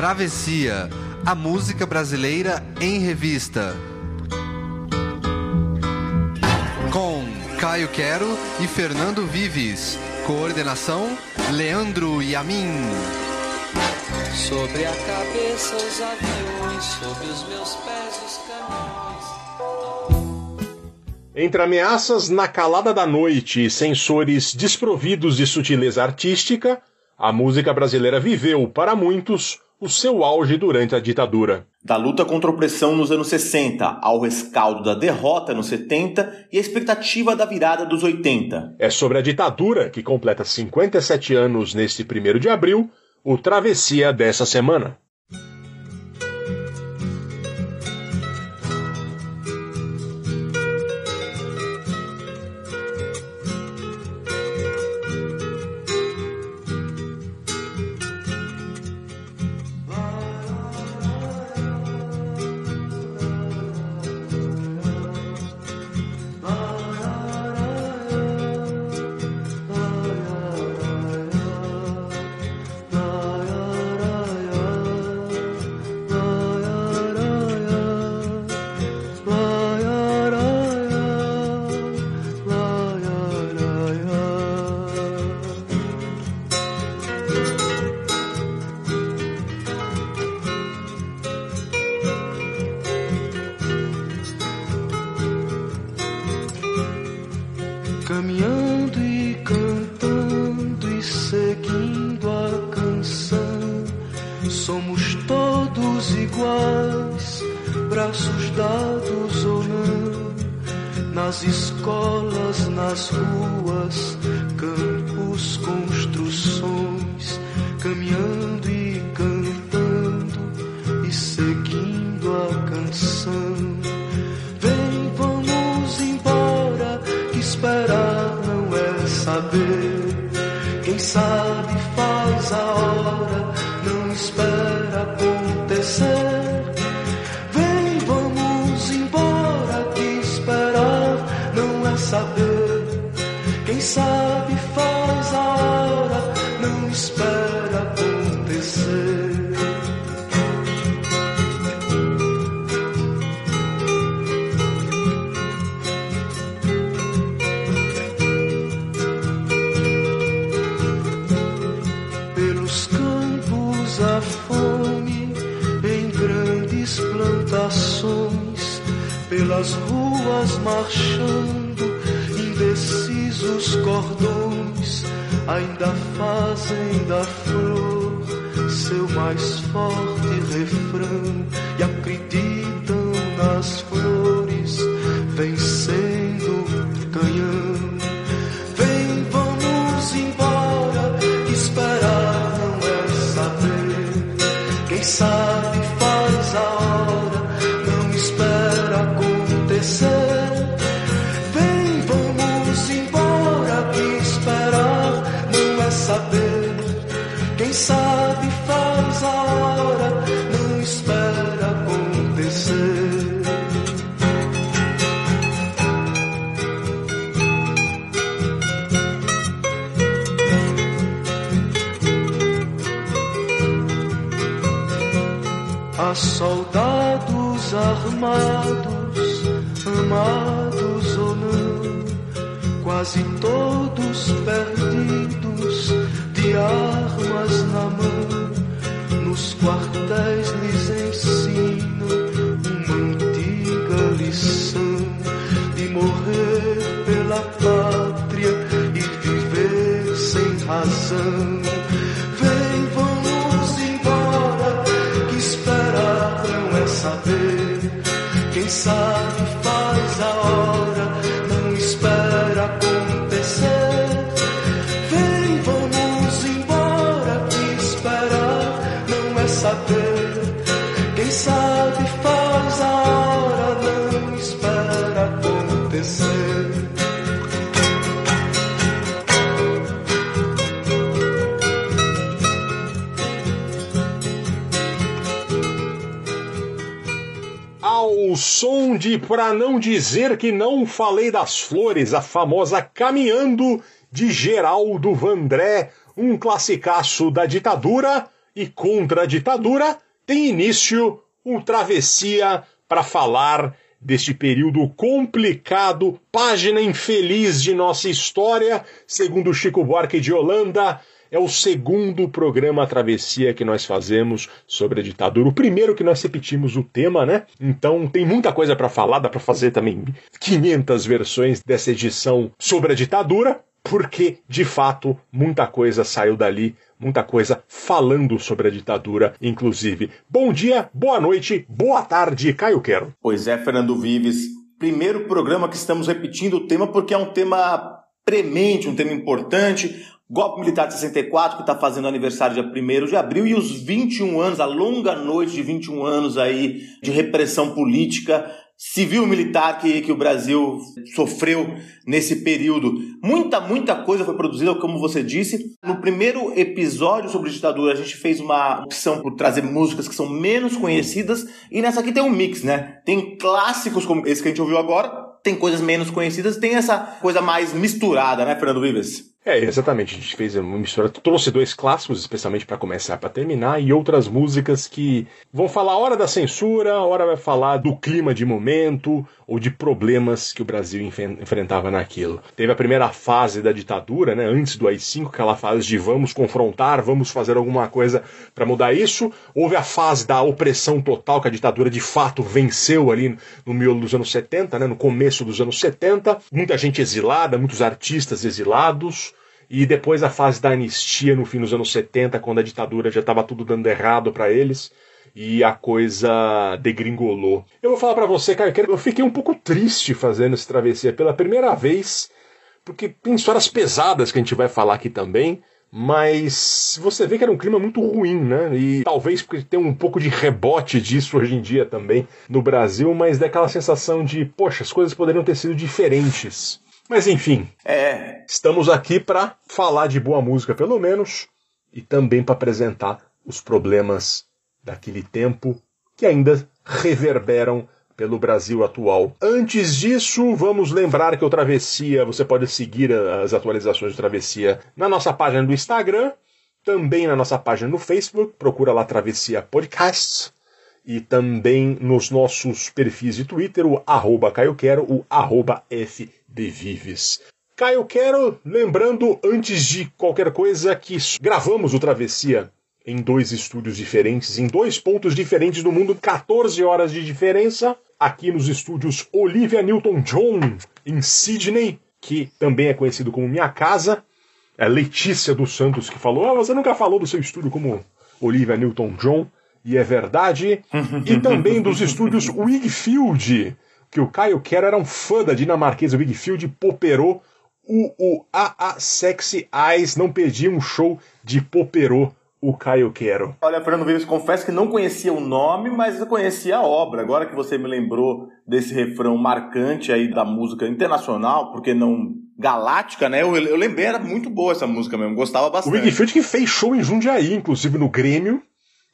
Travessia, a música brasileira em revista. Com Caio Quero e Fernando Vives. Coordenação: Leandro Yamin. Sobre a cabeça os aviões, sobre os meus pés os caminhões. Entre ameaças na calada da noite e sensores desprovidos de sutileza artística, a música brasileira viveu, para muitos, o seu auge durante a ditadura. Da luta contra a opressão nos anos 60 ao rescaldo da derrota nos 70 e a expectativa da virada dos 80. É sobre a ditadura, que completa 57 anos neste 1 de abril, o Travessia dessa semana. tentações, pelas ruas marchando, indecisos cordões ainda fazem da flor seu mais forte refrão e acreditam nas flores. Vem amados, amados ou não, quase todos perdidos, de armas na mão, nos quartéis lhes ensino uma antiga lição de morrer pela pátria e viver sem razão. sun. Para não dizer que não falei das flores, a famosa Caminhando de Geraldo Vandré, um classicaço da ditadura, e contra a ditadura, tem início um travessia para falar deste período complicado, página infeliz de nossa história, segundo Chico Buarque de Holanda. É o segundo programa Travessia que nós fazemos sobre a ditadura. O primeiro que nós repetimos o tema, né? Então tem muita coisa para falar, dá para fazer também 500 versões dessa edição sobre a ditadura, porque de fato muita coisa saiu dali muita coisa falando sobre a ditadura, inclusive. Bom dia, boa noite, boa tarde, Caio Quero. Pois é, Fernando Vives. Primeiro programa que estamos repetindo o tema porque é um tema premente, um tema importante. Golpe Militar de 64, que está fazendo aniversário dia 1 de abril, e os 21 anos, a longa noite de 21 anos aí de repressão política civil militar que, que o Brasil sofreu nesse período. Muita, muita coisa foi produzida, como você disse. No primeiro episódio sobre ditadura, a gente fez uma opção por trazer músicas que são menos conhecidas, e nessa aqui tem um mix, né? Tem clássicos como esse que a gente ouviu agora, tem coisas menos conhecidas, tem essa coisa mais misturada, né, Fernando Vives? É, exatamente. A gente fez uma mistura, trouxe dois clássicos, especialmente para começar para terminar, e outras músicas que vão falar hora da censura, hora vai falar do clima de momento ou de problemas que o Brasil enfrentava naquilo. Teve a primeira fase da ditadura, né, antes do AI-5, aquela fase de vamos confrontar, vamos fazer alguma coisa para mudar isso. Houve a fase da opressão total, que a ditadura de fato venceu ali no miolo dos anos 70, né, no começo dos anos 70. Muita gente exilada, muitos artistas exilados e depois a fase da anistia no fim dos anos 70, quando a ditadura já estava tudo dando errado para eles e a coisa degringolou. Eu vou falar para você, cara, eu fiquei um pouco triste fazendo essa travessia pela primeira vez, porque tem histórias pesadas que a gente vai falar aqui também, mas você vê que era um clima muito ruim, né? E talvez porque tem um pouco de rebote disso hoje em dia também no Brasil, mas daquela sensação de, poxa, as coisas poderiam ter sido diferentes. Mas enfim, é. estamos aqui para falar de boa música, pelo menos, e também para apresentar os problemas daquele tempo que ainda reverberam pelo Brasil atual. Antes disso, vamos lembrar que o Travessia, você pode seguir as atualizações do Travessia na nossa página do Instagram, também na nossa página no Facebook, procura lá Travessia Podcasts, e também nos nossos perfis de Twitter, o arroba Caio Quero, o arroba F de Vives. Caio, quero, lembrando antes de qualquer coisa que gravamos o Travessia em dois estúdios diferentes, em dois pontos diferentes do mundo, 14 horas de diferença, aqui nos estúdios Olivia Newton-John, em Sydney, que também é conhecido como Minha Casa. É Letícia dos Santos que falou: ah, você nunca falou do seu estúdio como Olivia Newton-John, e é verdade. e também dos estúdios Wigfield, que o Caio Quero era um fã da dinamarquesa Wigfield, Poperô. O, o AA Sexy Eyes não perdia um show de Poperô o Caio Quero. Olha, Fernando Vives, confesso que não conhecia o nome, mas eu conhecia a obra. Agora que você me lembrou desse refrão marcante aí da música internacional, porque não galáctica, né? Eu, eu lembrei, era muito boa essa música mesmo, gostava bastante. O Wigfield que fez show em Jundiaí, inclusive no Grêmio.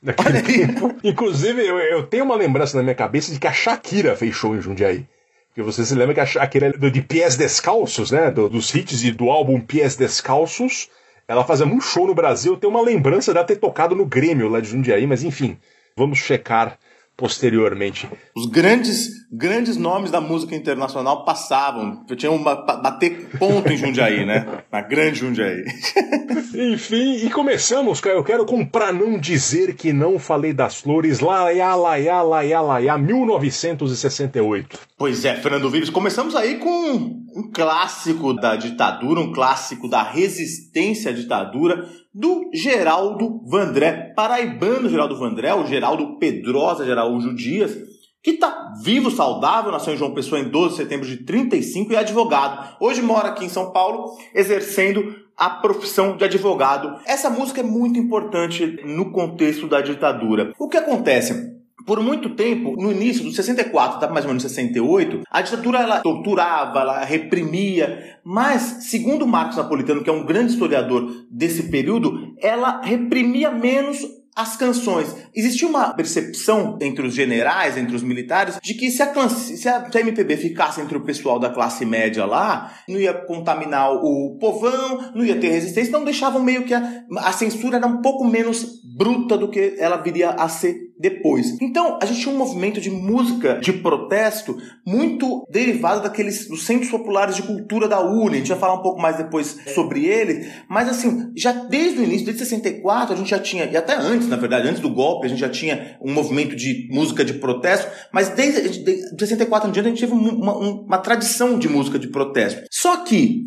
Naquele tempo. Inclusive, eu, eu, tenho uma lembrança na minha cabeça de que a Shakira fez show em Jundiaí. Porque você se lembra que a Shakira é de Pies Descalços, né? Do, dos hits e do álbum Pies Descalços. Ela fazia um show no Brasil. Eu tenho uma lembrança dela ter tocado no Grêmio lá de Jundiaí, mas enfim, vamos checar posteriormente. Os grandes, grandes nomes da música internacional passavam. Tinha uma bater ponto em Jundiaí, né? Na grande Jundiaí. Enfim, e começamos, Eu quero com Pra Não Dizer Que Não Falei das Flores, Laia, Laia, Laia, Laia, 1968. Pois é, Fernando Vives, começamos aí com um clássico da ditadura, um clássico da resistência à ditadura, do Geraldo Vandré, paraibano Geraldo Vandré, o Geraldo Pedrosa Geraldo Dias, que está vivo, saudável, nasceu em João Pessoa em 12 de setembro de 35 e é advogado. Hoje mora aqui em São Paulo, exercendo a profissão de advogado. Essa música é muito importante no contexto da ditadura. O que acontece? Por muito tempo, no início dos 64 até mais ou menos 68, a ditadura ela torturava, ela reprimia, mas, segundo Marcos Napolitano, que é um grande historiador desse período, ela reprimia menos as canções. Existia uma percepção entre os generais, entre os militares, de que se a, se a MPB ficasse entre o pessoal da classe média lá, não ia contaminar o povão, não ia ter resistência, então deixavam meio que a, a censura era um pouco menos bruta do que ela viria a ser depois. Então, a gente tinha um movimento de música de protesto muito derivado daqueles dos centros populares de cultura da UNE. A gente vai falar um pouco mais depois sobre ele, mas assim, já desde o início, desde 64, a gente já tinha, e até antes, na verdade, antes do golpe, a gente já tinha um movimento de música de protesto, mas desde de 64 em diante a gente teve uma, uma tradição de música de protesto. Só que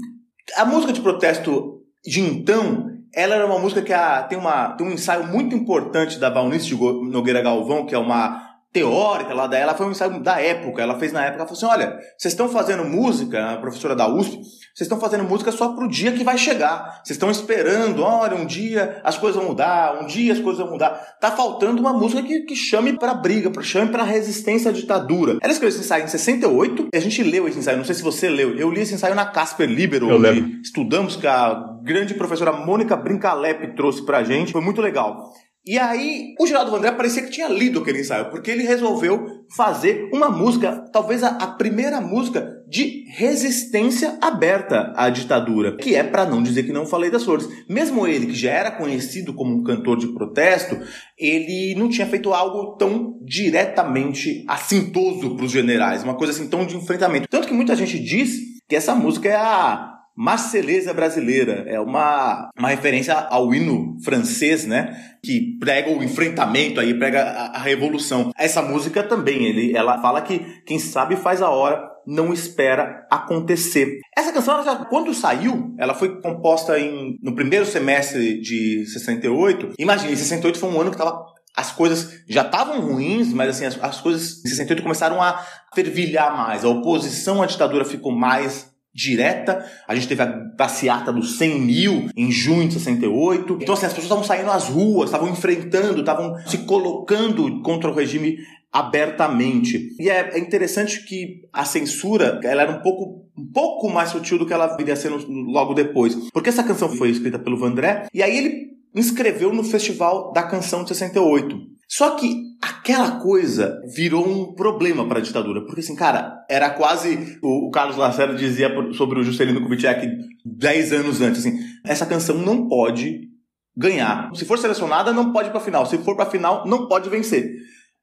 a música de protesto de então ela era uma música que a, tem, uma, tem um ensaio muito importante da Valnice Nogueira Galvão, que é uma teórica lá dela, foi um ensaio da época. Ela fez na época, ela falou assim: olha, vocês estão fazendo música, a professora da USP, vocês estão fazendo música só pro dia que vai chegar. Vocês estão esperando, olha, um dia as coisas vão mudar, um dia as coisas vão mudar. Tá faltando uma música que, que chame pra briga, pra, chame pra resistência à ditadura. Ela escreveu esse ensaio em 68, e a gente leu esse ensaio, não sei se você leu. Eu li esse ensaio na Casper Libero, Eu onde lembro. estudamos, que a grande professora Mônica Brincalep trouxe pra gente. Foi muito legal. E aí, o Geraldo Vandré parecia que tinha lido aquele ensaio, porque ele resolveu fazer uma música, talvez a, a primeira música de resistência aberta à ditadura, que é para não dizer que não falei das flores. Mesmo ele, que já era conhecido como um cantor de protesto, ele não tinha feito algo tão diretamente assintoso para os generais, uma coisa assim tão de enfrentamento. Tanto que muita gente diz que essa música é a Marselhesa brasileira é uma, uma referência ao hino francês, né? Que prega o enfrentamento aí, prega a, a revolução. Essa música também, ele, ela fala que quem sabe faz a hora, não espera acontecer. Essa canção, quando saiu, ela foi composta em, no primeiro semestre de 68. Imagine, 68 foi um ano que tava as coisas já estavam ruins, mas assim, as, as coisas em 68 começaram a fervilhar mais. A oposição à ditadura ficou mais direta. A gente teve a passeata dos 100 mil em junho de 68. Então, assim, as pessoas estavam saindo às ruas, estavam enfrentando, estavam se colocando contra o regime abertamente. E é, é interessante que a censura, ela era um pouco um pouco mais sutil do que ela viria sendo logo depois. Porque essa canção foi escrita pelo Vandré, e aí ele inscreveu no Festival da Canção de 68. Só que aquela coisa virou um problema para a ditadura, porque assim, cara, era quase o, Carlos Lacerda dizia sobre o Juscelino Kubitschek 10 anos antes, assim, essa canção não pode ganhar. Se for selecionada, não pode ir para final. Se for para final, não pode vencer.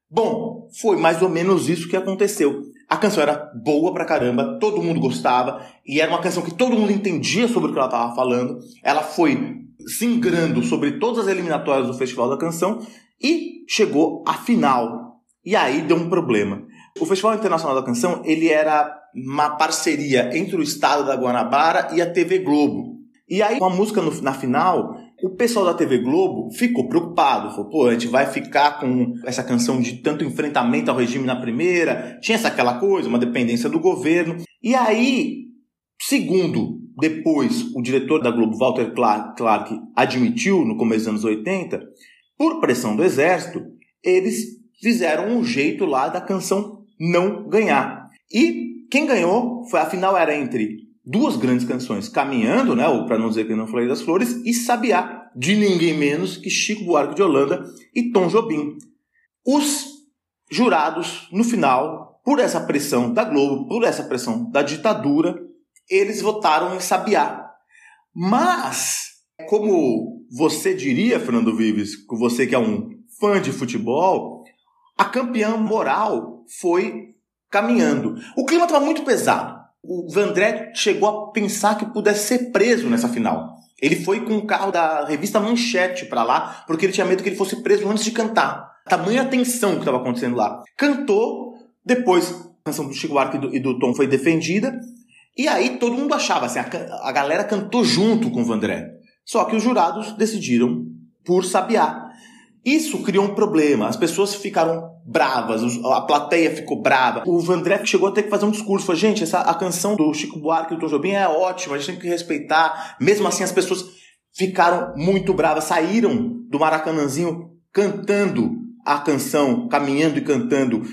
Bom, foi mais ou menos isso que aconteceu. A canção era boa pra caramba, todo mundo gostava, e era uma canção que todo mundo entendia sobre o que ela estava falando. Ela foi singrando sobre todas as eliminatórias do Festival da Canção e chegou à final. E aí deu um problema. O Festival Internacional da Canção, ele era uma parceria entre o Estado da Guanabara e a TV Globo. E aí, com a música no- na final, o pessoal da TV Globo ficou preocupado. Falou, pô, a gente vai ficar com essa canção de tanto enfrentamento ao regime na primeira. Tinha essa aquela coisa, uma dependência do governo. E aí, segundo depois o diretor da Globo, Walter Clark, Clark, admitiu no começo dos anos 80, por pressão do exército, eles fizeram um jeito lá da canção não ganhar. E quem ganhou foi, afinal, era entre duas grandes canções, Caminhando, né, ou para não dizer que não falei das flores, e Sabiá, de ninguém menos que Chico Buarque de Holanda e Tom Jobim. Os jurados, no final, por essa pressão da Globo, por essa pressão da ditadura, eles votaram em Sabiá. Mas, como você diria, Fernando Vives, você que é um fã de futebol, a campeã moral foi caminhando. O clima estava muito pesado. O Vandré chegou a pensar que pudesse ser preso nessa final. Ele foi com o carro da revista Manchete para lá, porque ele tinha medo que ele fosse preso antes de cantar. Tamanha tensão que estava acontecendo lá. Cantou, depois a canção do Chico Buarque e do, e do Tom foi defendida, e aí todo mundo achava, assim, a, a galera cantou junto com o Vandré. Só que os jurados decidiram por Sabiá. Isso criou um problema. As pessoas ficaram bravas, a plateia ficou brava. O Vandré chegou a ter que fazer um discurso. Falou, gente, essa, a canção do Chico Buarque e do Tom Jobim é ótima, a gente tem que respeitar. Mesmo assim, as pessoas ficaram muito bravas, saíram do Maracanãzinho cantando a canção, caminhando e cantando.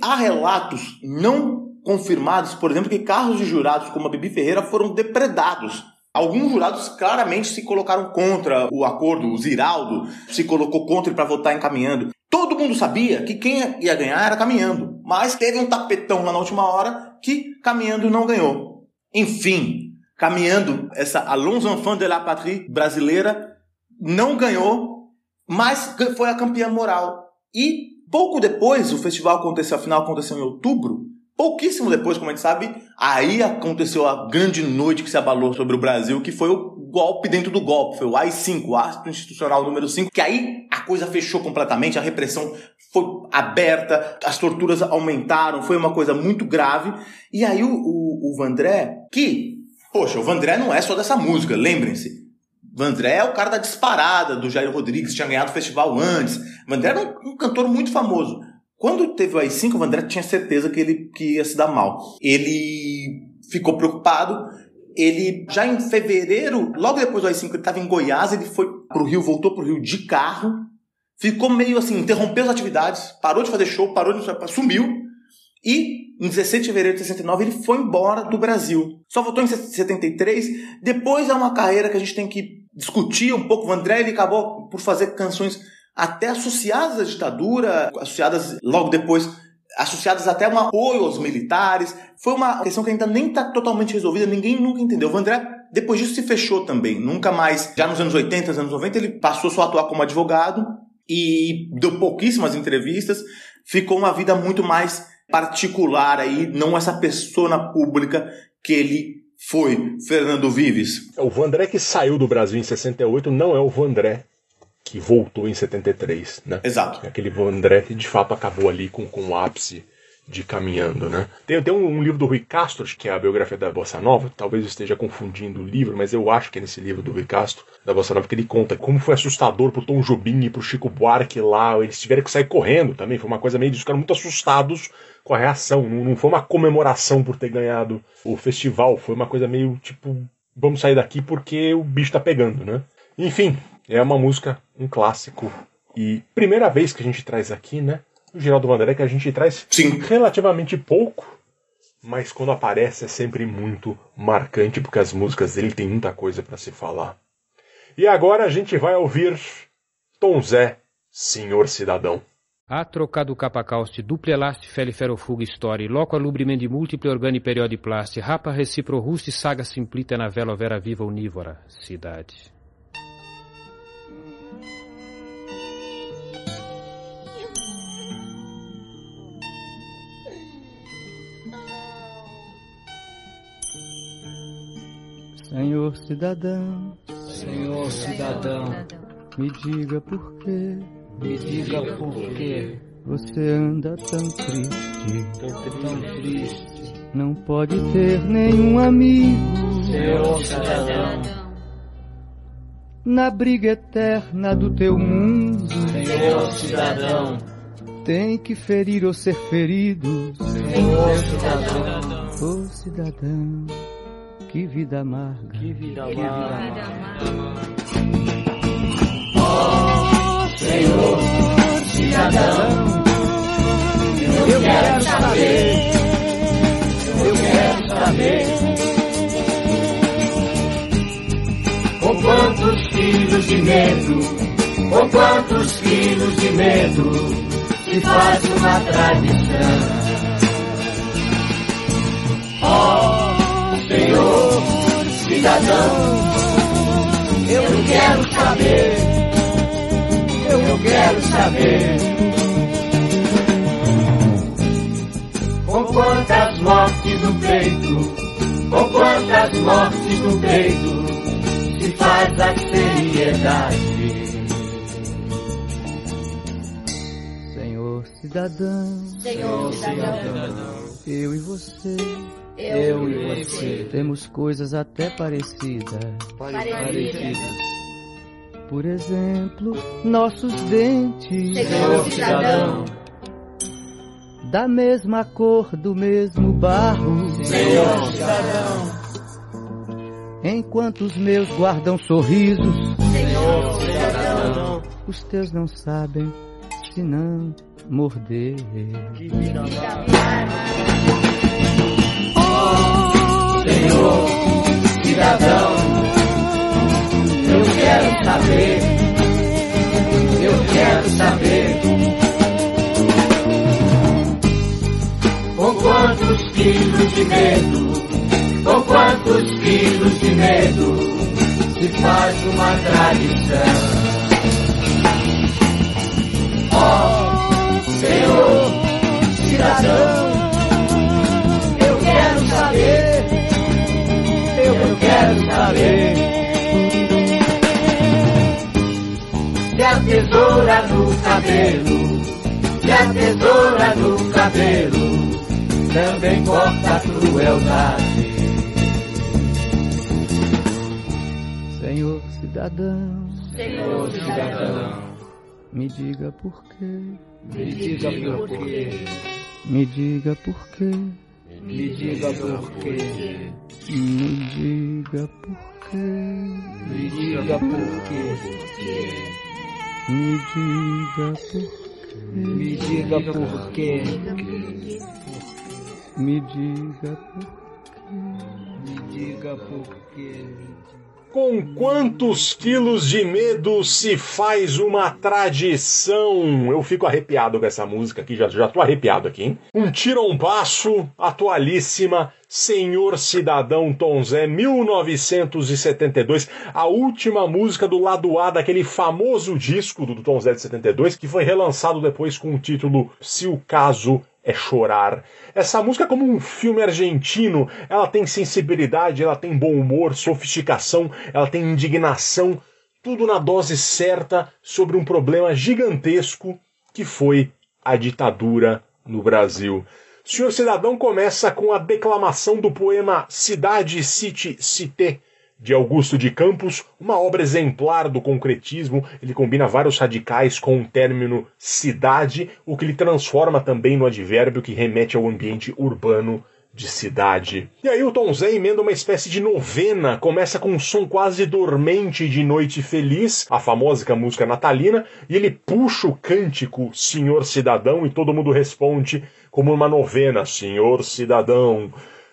Há relatos não confirmados, por exemplo, que carros de jurados como a Bibi Ferreira foram depredados Alguns jurados claramente se colocaram contra o acordo, o Ziraldo se colocou contra para votar em caminhando. Todo mundo sabia que quem ia ganhar era caminhando, mas teve um tapetão lá na última hora que caminhando não ganhou. Enfim, caminhando, essa Alonso Enfant de la Patrie brasileira não ganhou, mas foi a campeã moral. E pouco depois, o festival aconteceu, a final aconteceu em outubro, Pouquíssimo depois, como a gente sabe, aí aconteceu a grande noite que se abalou sobre o Brasil, que foi o golpe dentro do golpe, foi o AI-5, o ato institucional número 5, que aí a coisa fechou completamente, a repressão foi aberta, as torturas aumentaram, foi uma coisa muito grave. E aí o, o, o Vandré, que, poxa, o Vandré não é só dessa música, lembrem-se. Vandré é o cara da disparada do Jair Rodrigues, tinha ganhado o festival antes. Vandré era um, um cantor muito famoso. Quando teve o AI-5, o André tinha certeza que ele que ia se dar mal. Ele ficou preocupado. Ele, já em fevereiro, logo depois do AI-5, ele estava em Goiás, ele foi pro Rio, voltou pro Rio de carro. Ficou meio assim, interrompeu as atividades, parou de fazer show, parou de... sumiu. E em 16 de fevereiro de 69 ele foi embora do Brasil. Só voltou em 73. Depois é uma carreira que a gente tem que discutir um pouco. O André ele acabou por fazer canções até associadas à ditadura, associadas logo depois, associadas até um apoio aos militares. Foi uma questão que ainda nem está totalmente resolvida, ninguém nunca entendeu. O André, depois disso, se fechou também. Nunca mais, já nos anos 80, nos anos 90, ele passou só a atuar como advogado e deu pouquíssimas entrevistas. Ficou uma vida muito mais particular aí, não essa persona pública que ele foi, Fernando Vives. O Vandré que saiu do Brasil em 68 não é o Vandré que voltou em 73, né? Exato. Aquele André que de fato acabou ali com, com o ápice de Caminhando, né? Tem, tem um, um, livro do Rui Castro, que é a biografia da Bossa Nova, talvez eu esteja confundindo o livro, mas eu acho que é nesse livro do Rui Castro, da Bossa Nova, que ele conta como foi assustador pro Tom Jobim e pro Chico Buarque lá, eles tiveram que sair correndo também, foi uma coisa meio, eles ficaram muito assustados com a reação, não, não foi uma comemoração por ter ganhado o festival, foi uma coisa meio tipo, vamos sair daqui porque o bicho tá pegando, né? Enfim, é uma música, um clássico. E primeira vez que a gente traz aqui, né? O Geraldo Vanderlei, que a gente traz Sim. relativamente pouco, mas quando aparece é sempre muito marcante, porque as músicas dele tem muita coisa para se falar. E agora a gente vai ouvir Tom Zé, Senhor Cidadão. A trocado capacauste, duple elaste, feliferofuga story, loco alubrimendi múltiple organi periodiplaste, rapa recipro rusti saga simplita na vela vera viva unívora, cidade. Senhor cidadão, Senhor cidadão, me diga por quê, me diga por quê você anda tão triste, tão triste. Não pode ter nenhum amigo, Senhor cidadão, na briga eterna do teu mundo, Senhor cidadão, tem que ferir ou ser ferido, Senhor cidadão, oh cidadão. Que vida amarga. Que vida amarga. Oh, Senhor, cidadão, eu quero saber, eu quero saber com quantos quilos de medo, com quantos quilos de medo se faz uma tradição. Cidadão, eu quero saber, eu quero saber. Com quantas mortes no peito, com quantas mortes no peito, se faz a seriedade. Senhor cidadão, Senhor cidadão, eu e você eu e você temos coisas até parecidas. Parecidas. Por exemplo, nossos dentes. Senhor cidadão. Da mesma cor, do mesmo barro. Senhor cidadão. Enquanto os meus guardam sorrisos. Senhor cidadão. Os teus não sabem se não morder. Que vida Senhor, cidadão, quero saber, eu quero saber. Com quantos quilos de medo, com quantos quilos de medo se faz uma tradição. Ó Senhor, cidadão, quero saber. Se a tesoura no cabelo, se a tesoura no cabelo também corta a crueldade. Senhor cidadão, Senhor cidadão, me diga por quê, me diga por quê, me diga por quê, me diga por quê, me diga por quê, me diga por quê, me diga por me diga por quê, me diga por me diga por quê. Com quantos quilos de medo se faz uma tradição? Eu fico arrepiado com essa música aqui, já, já tô arrepiado aqui, hein? Um tiro um passo, atualíssima, Senhor Cidadão Tom Zé, 1972, a última música do lado A daquele famoso disco do Tom Zé de 72, que foi relançado depois com o título Se o Caso é chorar. Essa música, como um filme argentino, ela tem sensibilidade, ela tem bom humor, sofisticação, ela tem indignação, tudo na dose certa sobre um problema gigantesco que foi a ditadura no Brasil. Senhor cidadão começa com a declamação do poema Cidade, City, Cité, de Augusto de Campos, uma obra exemplar do concretismo. Ele combina vários radicais com o término cidade, o que lhe transforma também no advérbio que remete ao ambiente urbano de cidade. E aí o Tom Zé emenda uma espécie de novena, começa com um som quase dormente de Noite Feliz, a famosa música natalina, e ele puxa o cântico Senhor Cidadão e todo mundo responde como uma novena, Senhor Cidadão.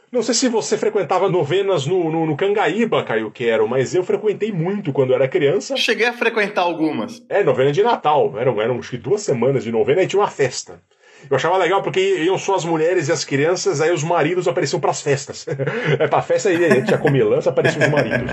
Não sei se você frequentava novenas no, no, no Cangaíba, Caio Quero, mas eu frequentei muito quando era criança. Cheguei a frequentar algumas. É, novena de Natal. Eram, eram acho que duas semanas de novena e tinha uma festa. Eu achava legal porque iam só as mulheres e as crianças, aí os maridos apareciam pras festas. é pra festa aí tinha comilança, apareciam os maridos.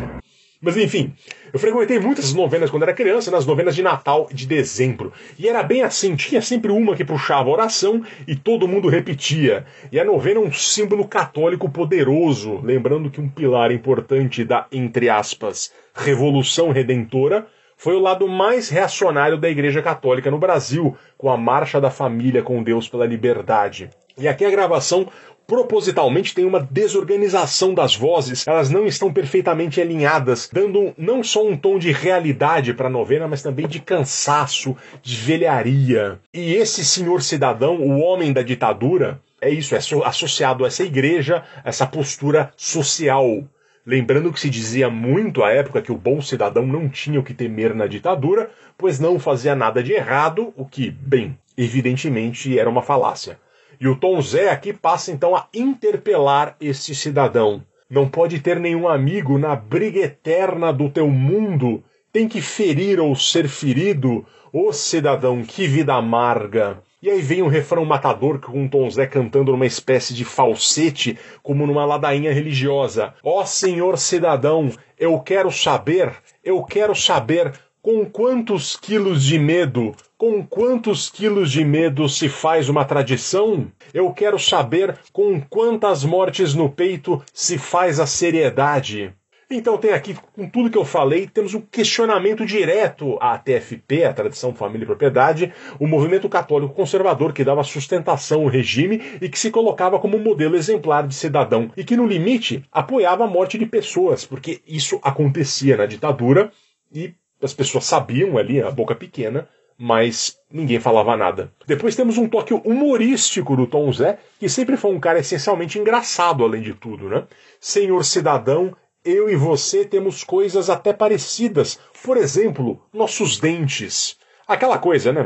Mas enfim, eu frequentei muitas novenas quando era criança, nas novenas de Natal de dezembro. E era bem assim, tinha sempre uma que puxava a oração e todo mundo repetia. E a novena é um símbolo católico poderoso, lembrando que um pilar importante da, entre aspas, Revolução Redentora foi o lado mais reacionário da Igreja Católica no Brasil, com a Marcha da Família com Deus pela Liberdade. E aqui a gravação propositalmente tem uma desorganização das vozes, elas não estão perfeitamente alinhadas, dando não só um tom de realidade para a novena, mas também de cansaço, de velharia. E esse senhor cidadão, o homem da ditadura, é isso, é associado a essa igreja, essa postura social. Lembrando que se dizia muito à época que o bom cidadão não tinha o que temer na ditadura, pois não fazia nada de errado, o que, bem, evidentemente era uma falácia. E o Tom Zé aqui passa então a interpelar esse cidadão. Não pode ter nenhum amigo na briga eterna do teu mundo. Tem que ferir ou ser ferido. Ô cidadão, que vida amarga. E aí vem um refrão matador com o Tom Zé cantando numa espécie de falsete, como numa ladainha religiosa. Ó oh, senhor cidadão, eu quero saber, eu quero saber com quantos quilos de medo, com quantos quilos de medo se faz uma tradição? Eu quero saber com quantas mortes no peito se faz a seriedade. Então tem aqui, com tudo que eu falei, temos um questionamento direto à TFP, a Tradição, Família e Propriedade, o movimento católico conservador que dava sustentação ao regime e que se colocava como modelo exemplar de cidadão e que, no limite, apoiava a morte de pessoas, porque isso acontecia na ditadura e as pessoas sabiam ali, a boca pequena, mas ninguém falava nada. Depois temos um toque humorístico do Tom Zé, que sempre foi um cara essencialmente engraçado, além de tudo, né? Senhor cidadão, eu e você temos coisas até parecidas. Por exemplo, nossos dentes. Aquela coisa, né?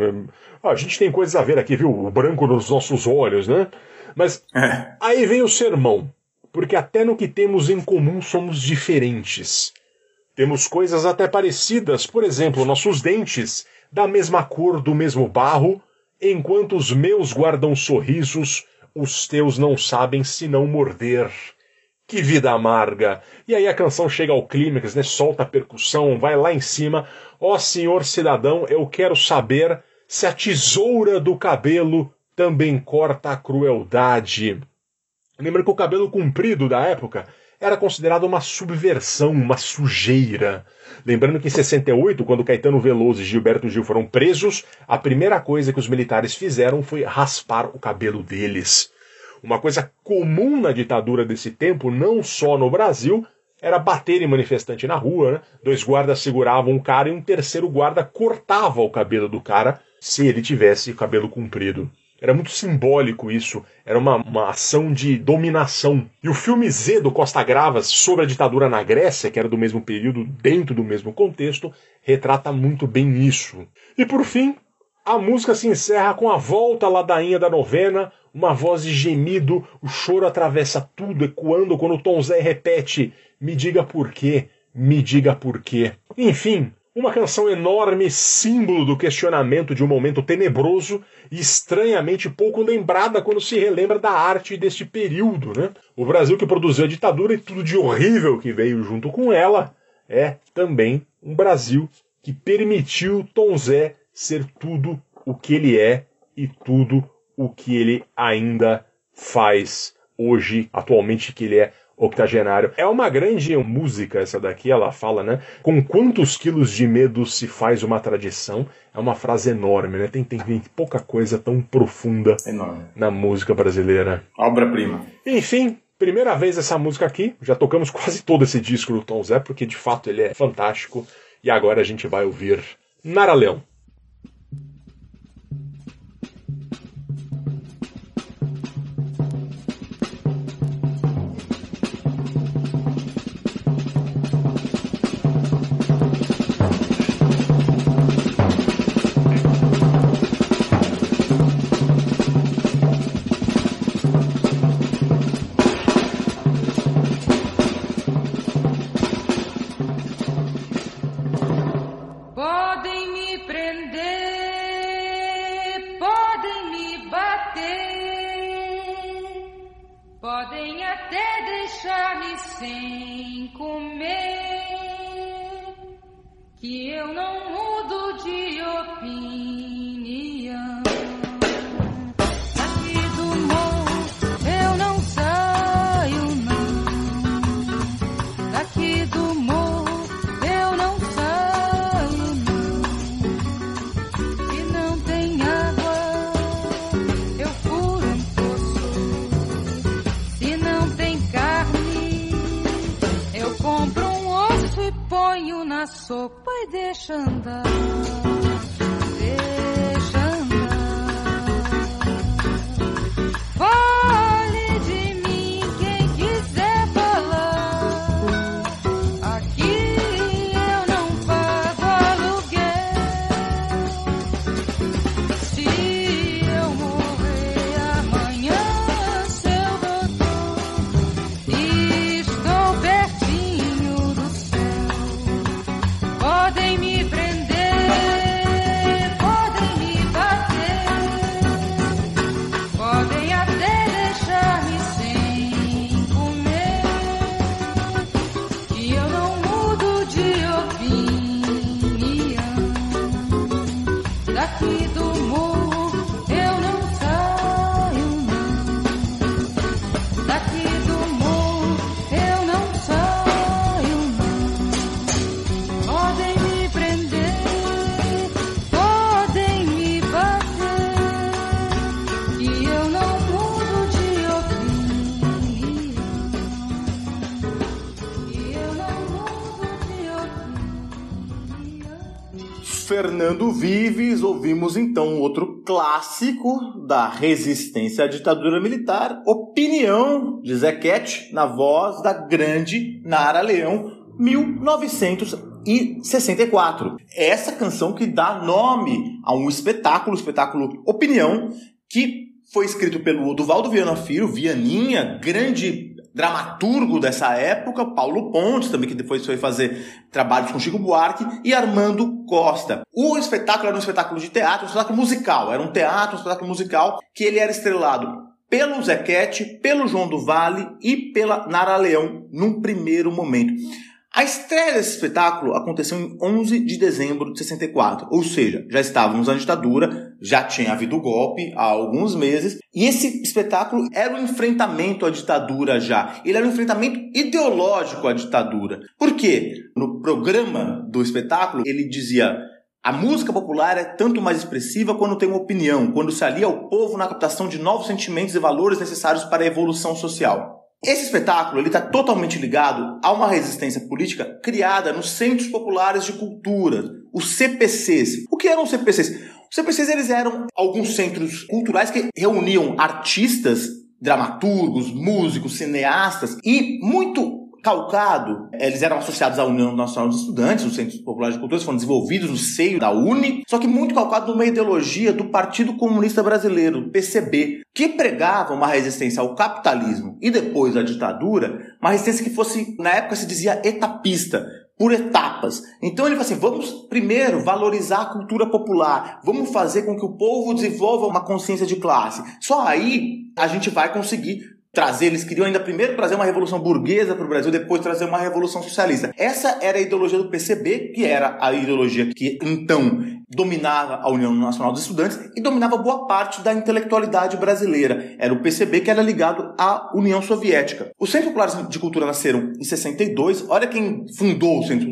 A gente tem coisas a ver aqui, viu? O branco nos nossos olhos, né? Mas É. aí vem o sermão. Porque até no que temos em comum somos diferentes. Temos coisas até parecidas, por exemplo, nossos dentes, da mesma cor, do mesmo barro, enquanto os meus guardam sorrisos, os teus não sabem se não morder. Que vida amarga! E aí a canção chega ao clímax, né? Solta a percussão, vai lá em cima. Ó oh, senhor cidadão, eu quero saber se a tesoura do cabelo também corta a crueldade. Lembra que o cabelo comprido da época era considerado uma subversão, uma sujeira. Lembrando que em 68, quando Caetano Veloso e Gilberto Gil foram presos, a primeira coisa que os militares fizeram foi raspar o cabelo deles. Uma coisa comum na ditadura desse tempo, não só no Brasil, era bater em manifestante na rua, né? Dois guardas seguravam um cara e um terceiro guarda cortava o cabelo do cara se ele tivesse cabelo comprido. Era muito simbólico isso, era uma, uma ação de dominação. E o filme Z do Costa Gravas sobre a ditadura na Grécia, que era do mesmo período, dentro do mesmo contexto, retrata muito bem isso. E por fim, a música se encerra com a volta ladainha da novena, uma voz de gemido, o choro atravessa tudo, ecoando quando o Tom Zé repete: Me diga por quê, me diga por quê. Enfim, uma canção enorme, símbolo do questionamento de um momento tenebroso e estranhamente pouco lembrada quando se relembra da arte deste período. Né? O Brasil que produziu a ditadura e tudo de horrível que veio junto com ela é também um Brasil que permitiu Tom Zé ser tudo o que ele é e tudo o que ele ainda faz hoje, atualmente, que ele é octogenário. É uma grande música essa daqui, ela fala, né? Com quantos quilos de medo se faz uma tradição? É uma frase enorme, né? Tem, tem, tem pouca coisa tão profunda Enorme. na música brasileira. Obra-prima. Enfim, primeira vez essa música aqui. Já tocamos quase todo esse disco do Tom Zé, porque de fato ele é fantástico. E agora a gente vai ouvir Nara Leão. Ponho na Fernando Vives, ouvimos então outro clássico da resistência à ditadura militar, Opinião de Zequete, na voz da grande Nara Leão, 1964. Essa canção que dá nome a um espetáculo, o espetáculo Opinião, que foi escrito pelo Duvaldo Viana Filho, Vianinha, grande dramaturgo dessa época, Paulo Pontes, também que depois foi fazer trabalhos com Chico Buarque, e Armando Costa. O espetáculo era um espetáculo de teatro, um espetáculo musical, era um teatro, um espetáculo musical, que ele era estrelado pelo Zequete, pelo João do Vale e pela Nara Leão, num primeiro momento. A estreia desse espetáculo aconteceu em 11 de dezembro de 64, ou seja, já estávamos na ditadura, já tinha havido golpe há alguns meses, e esse espetáculo era um enfrentamento à ditadura já. Ele era um enfrentamento ideológico à ditadura. Por quê? No programa do espetáculo, ele dizia a música popular é tanto mais expressiva quando tem uma opinião, quando se alia ao povo na captação de novos sentimentos e valores necessários para a evolução social. Esse espetáculo está totalmente ligado a uma resistência política criada nos Centros Populares de Cultura, os CPCs. O que eram os CPCs? Os CPCs eles eram alguns centros culturais que reuniam artistas, dramaturgos, músicos, cineastas e muito calcado. Eles eram associados à União Nacional dos Estudantes, os Centros Populares de Cultura, foram desenvolvidos no seio da UNE, só que muito calcado numa ideologia do Partido Comunista Brasileiro, PCB, que pregava uma resistência ao capitalismo e depois à ditadura, uma resistência que fosse, na época se dizia etapista, por etapas. Então ele fala assim: vamos primeiro valorizar a cultura popular, vamos fazer com que o povo desenvolva uma consciência de classe. Só aí a gente vai conseguir trazer, eles queriam ainda primeiro trazer uma revolução burguesa para o Brasil, depois trazer uma revolução socialista. Essa era a ideologia do PCB, que era a ideologia que então dominava a União Nacional dos Estudantes e dominava boa parte da intelectualidade brasileira. Era o PCB que era ligado à União Soviética. Os Centros Populares de Cultura nasceram em 62. Olha quem fundou o centro,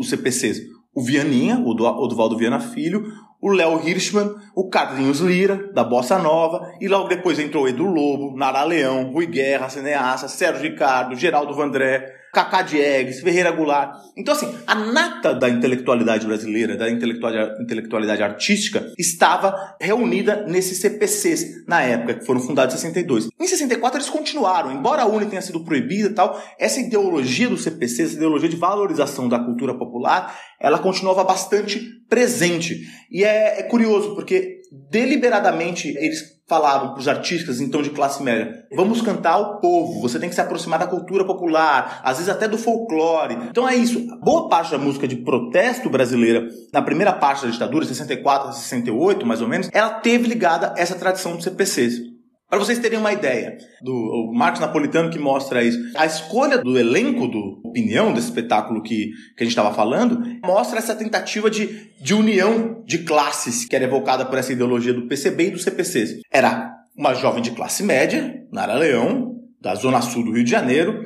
os CPCs. O Vianinha, o Oduvaldo Viana Filho, o Léo Hirschman, o Carlinhos Lira, da Bossa Nova, e logo depois entrou Edu Lobo, Nara Leão, Rui Guerra, Cineasta, Sérgio Ricardo, Geraldo Vandré, Cacá Diegues, Ferreira Goulart. Então, assim, a nata da intelectualidade brasileira, da intelectualidade, artística, estava reunida nesses CPCs na época, que foram fundados em 62. Em 64 eles continuaram, embora a UNE tenha sido proibida e tal, essa ideologia do CPC, essa ideologia de valorização da cultura popular, ela continuava bastante presente. E é, é curioso, porque deliberadamente eles falavam para os artistas, então de classe média, vamos cantar ao povo, você tem que se aproximar da cultura popular, às vezes até do folclore. Então é isso. Boa parte da música de protesto brasileira, na primeira parte da ditadura, 64 a 68 mais ou menos, ela teve ligada essa tradição dos CPCs. Para vocês terem uma ideia, do Marcos Napolitano que mostra isso, a escolha do elenco do Opinião, desse espetáculo que, que a gente estava falando, mostra essa tentativa de, de união de classes que era evocada por essa ideologia do PCB e do CPC. Era uma jovem de classe média, Nara Leão, da zona sul do Rio de Janeiro,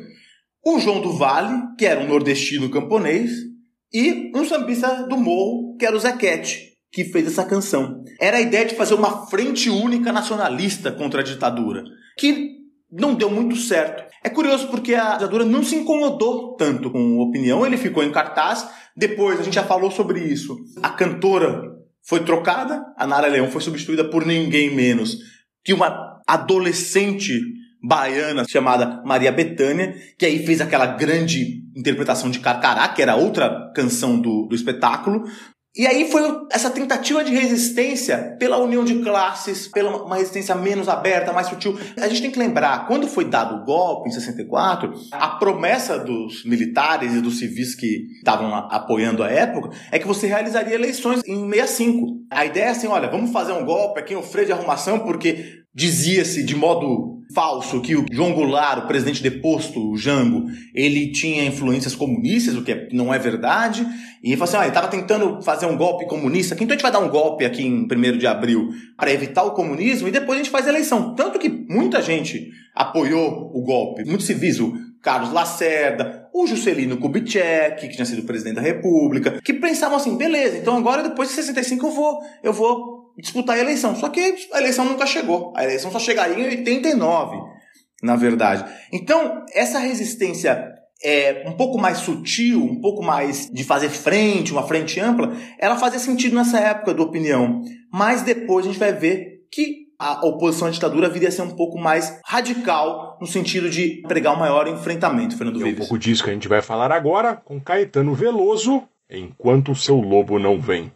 o João do Vale, que era um nordestino camponês, e um sambista do morro, que era o Zequete, que fez essa canção. Era a ideia de fazer uma frente única nacionalista contra a ditadura, que não deu muito certo. É curioso porque a ditadura não se incomodou tanto com a opinião, ele ficou em cartaz. Depois, a gente já falou sobre isso. A cantora foi trocada, a Nara Leão foi substituída por ninguém menos que uma adolescente baiana chamada Maria Bethânia, que aí fez aquela grande interpretação de Carcará, que era outra canção do, do espetáculo. E aí foi essa tentativa de resistência pela união de classes, pela uma resistência menos aberta, mais sutil. A gente tem que lembrar, quando foi dado o golpe em 64, a promessa dos militares e dos civis que estavam apoiando a época é que você realizaria eleições em 65. A ideia é assim, olha, vamos fazer um golpe aqui, um freio de arrumação, porque dizia-se de modo falso que o João Goulart, o presidente deposto, o Jango, ele tinha influências comunistas, o que é, não é verdade. E ele falou assim: ah, ele estava tentando fazer um golpe comunista então a gente vai dar um golpe aqui em 1 de abril para evitar o comunismo e depois a gente faz a eleição. Tanto que muita gente apoiou o golpe, muitos civis, o Carlos Lacerda, o Juscelino Kubitschek, que tinha sido presidente da República, que pensavam assim: beleza, então agora depois de 65 eu vou, eu vou disputar a eleição. Só que a eleição nunca chegou. A eleição só chegaria em 89, na verdade. Então, essa resistência é um pouco mais sutil, um pouco mais de fazer frente, uma frente ampla, ela fazia sentido nessa época do opinião. Mas depois a gente vai ver que a oposição à ditadura viria a ser um pouco mais radical no sentido de pregar um maior enfrentamento, Fernando É um pouco disso que a gente vai falar agora com Caetano Veloso, enquanto o seu lobo não vem.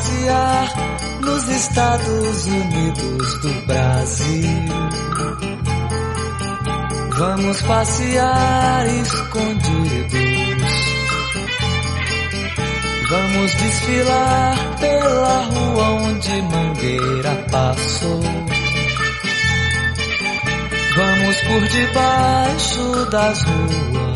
Passear nos Estados Unidos do Brasil. Vamos passear escondidos. Vamos desfilar pela rua onde Mangueira passou. Vamos por debaixo das ruas.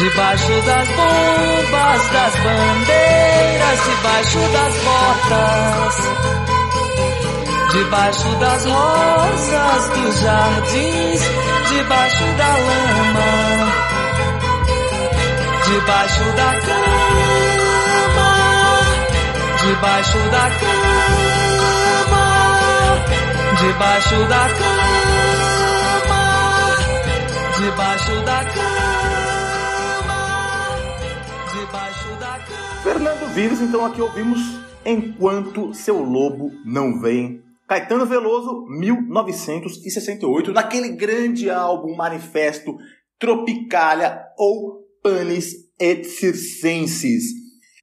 Debaixo das bombas, das bandeiras, debaixo das botas. Debaixo das rosas dos jardins, debaixo da lama, debaixo da cama, debaixo da cama, debaixo da cama, debaixo da cama, Fernando Vives, então aqui ouvimos Enquanto Seu Lobo Não Vem. Caetano Veloso, 1968, naquele grande álbum manifesto Tropicália ou Panis et Circenses.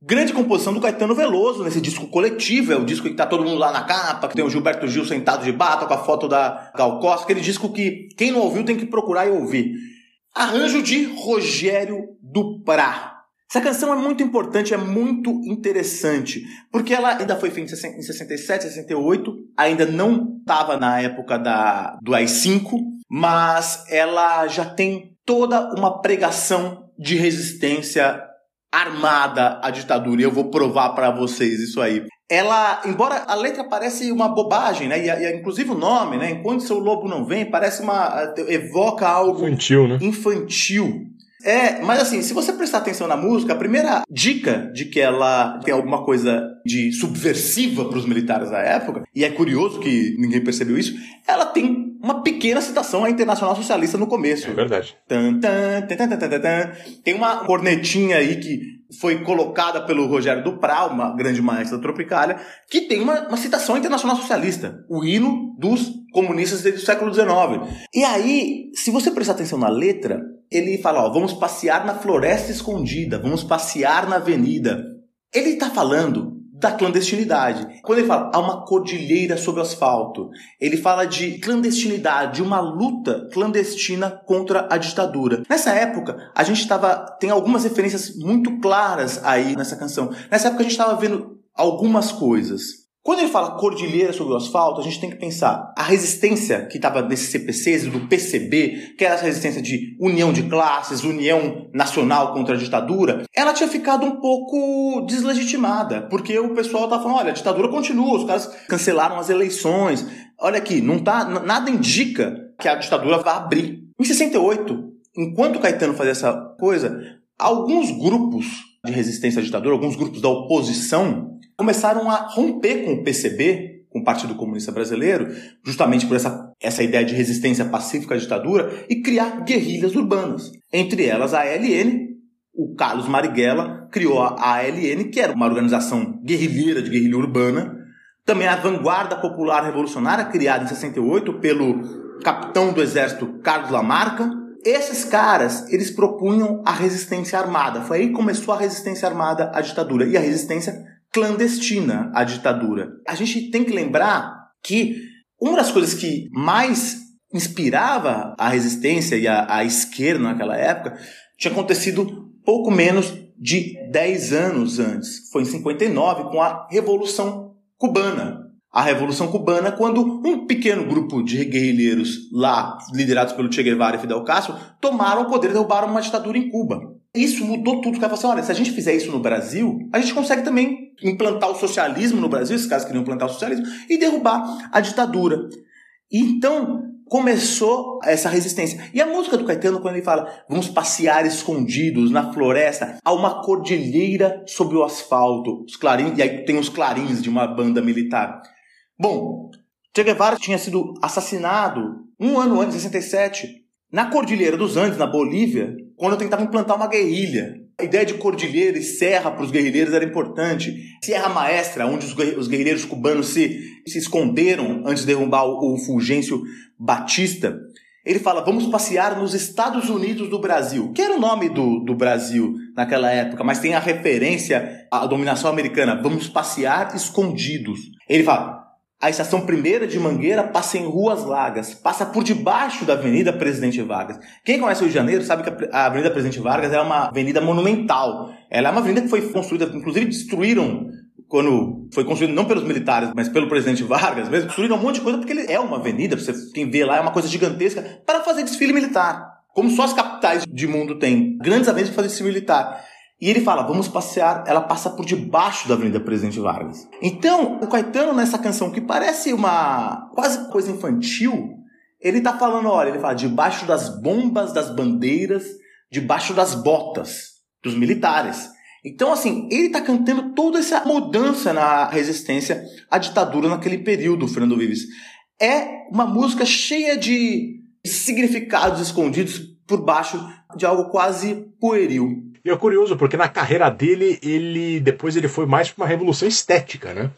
Grande composição do Caetano Veloso nesse disco coletivo, é o disco que tá todo mundo lá na capa, que tem o Gilberto Gil sentado de bata com a foto da Gal Costa, aquele disco que quem não ouviu tem que procurar e ouvir. Arranjo de Rogério Duprá. Essa canção é muito importante, é muito interessante, porque ela ainda foi feita em 67, 68, ainda não estava na época da, do AI-5, mas ela já tem toda uma pregação de resistência armada à ditadura, e eu vou provar para vocês isso aí. Ela, embora a letra parece uma bobagem, né? E, e, inclusive o nome, né? Enquanto seu lobo não vem, parece uma evoca algo Infantil, né? infantil. É, mas assim, se você prestar atenção na música, a primeira dica de que ela tem alguma coisa de subversiva para os militares da época, e é curioso que ninguém percebeu isso, ela tem uma pequena citação à Internacional Socialista no começo. É verdade. Tan, tan, tan, tan, tan, tan, tan. Tem uma cornetinha aí que foi colocada pelo Rogério Duprá, uma grande maestra da Tropicália, que tem uma, uma citação à Internacional Socialista, o hino dos comunistas desde o século XIX. E aí, se você prestar atenção na letra, ele fala, ó, vamos passear na floresta escondida, vamos passear na avenida. Ele está falando da clandestinidade. Quando ele fala há uma cordilheira sobre o asfalto, ele fala de clandestinidade, de uma luta clandestina contra a ditadura. Nessa época, a gente estava tem algumas referências muito claras aí nessa canção. Nessa época a gente estava vendo algumas coisas. Quando ele fala cordilheira sobre o asfalto, a gente tem que pensar a resistência que estava nesses CPCs, do PCB, que era essa resistência de união de classes, união nacional contra a ditadura, ela tinha ficado um pouco deslegitimada, porque o pessoal estava falando, olha, a ditadura continua, os caras cancelaram as eleições, olha aqui, não tá, nada indica que a ditadura vai abrir. Em 68, enquanto Caetano fazia essa coisa, alguns grupos de resistência à ditadura, alguns grupos da oposição, começaram a romper com o PCB, com o Partido Comunista Brasileiro, justamente por essa, essa ideia de resistência pacífica à ditadura, e criar guerrilhas urbanas. Entre elas a ALN, o Carlos Marighella criou a ALN, que era uma organização guerrilheira de guerrilha urbana, também a Vanguarda Popular Revolucionária, criada em 68 pelo capitão do exército Carlos Lamarca. Esses caras, eles propunham a resistência armada. Foi aí que começou a resistência armada à ditadura. E a resistência clandestina à ditadura. A gente tem que lembrar que uma das coisas que mais inspirava a resistência e a, a esquerda naquela época tinha acontecido pouco menos de 10 anos antes. Foi em 59, com a Revolução Cubana. A Revolução Cubana, quando um pequeno grupo de guerrilheiros lá, liderados pelo Che Guevara e Fidel Castro, tomaram o poder e derrubaram uma ditadura em Cuba. Isso mudou tudo. O cara falou assim: olha, se a gente fizer isso no Brasil, a gente consegue também implantar o socialismo no Brasil, esses caras queriam implantar o socialismo, e derrubar a ditadura. Então começou essa resistência. E a música do Caetano, quando ele fala vamos passear escondidos na floresta, há uma cordilheira sob o asfalto, os clarins, e aí tem os clarins de uma banda militar. Bom, Che Guevara tinha sido assassinado um ano antes, em 67, na Cordilheira dos Andes, na Bolívia, quando eu tentava implantar uma guerrilha. A ideia de cordilheira e serra para os guerrilheiros era importante. Serra Maestra, onde os guerrilheiros cubanos se, se esconderam antes de derrubar o, o Fulgêncio Batista. Ele fala: vamos passear nos Estados Unidos do Brasil, que era o nome do, do Brasil naquela época, mas tem a referência à dominação americana. Vamos passear escondidos. Ele fala: a estação primeira de Mangueira passa em ruas largas, passa por debaixo da Avenida Presidente Vargas. Quem conhece o Rio de Janeiro sabe que a Avenida Presidente Vargas é uma avenida monumental. Ela é uma avenida que foi construída, inclusive destruíram quando foi construído não pelos militares, mas pelo presidente Vargas mesmo, destruíram um monte de coisa porque ele é uma avenida, você quem vê lá é uma coisa gigantesca para fazer desfile militar. Como só as capitais de mundo têm grandes avenidas para fazer desfile militar. E ele fala, vamos passear, ela passa por debaixo da Avenida Presidente Vargas. Então, o Caetano, nessa canção que parece uma quase coisa infantil, ele tá falando, olha, ele fala, debaixo das bombas, das bandeiras, debaixo das botas dos militares. Então, assim, ele tá cantando toda essa mudança na resistência à ditadura naquele período, Fernando Vives. É uma música cheia de significados escondidos por baixo de algo quase pueril. E é curioso, porque na carreira dele, ele depois ele foi mais para uma revolução estética, né?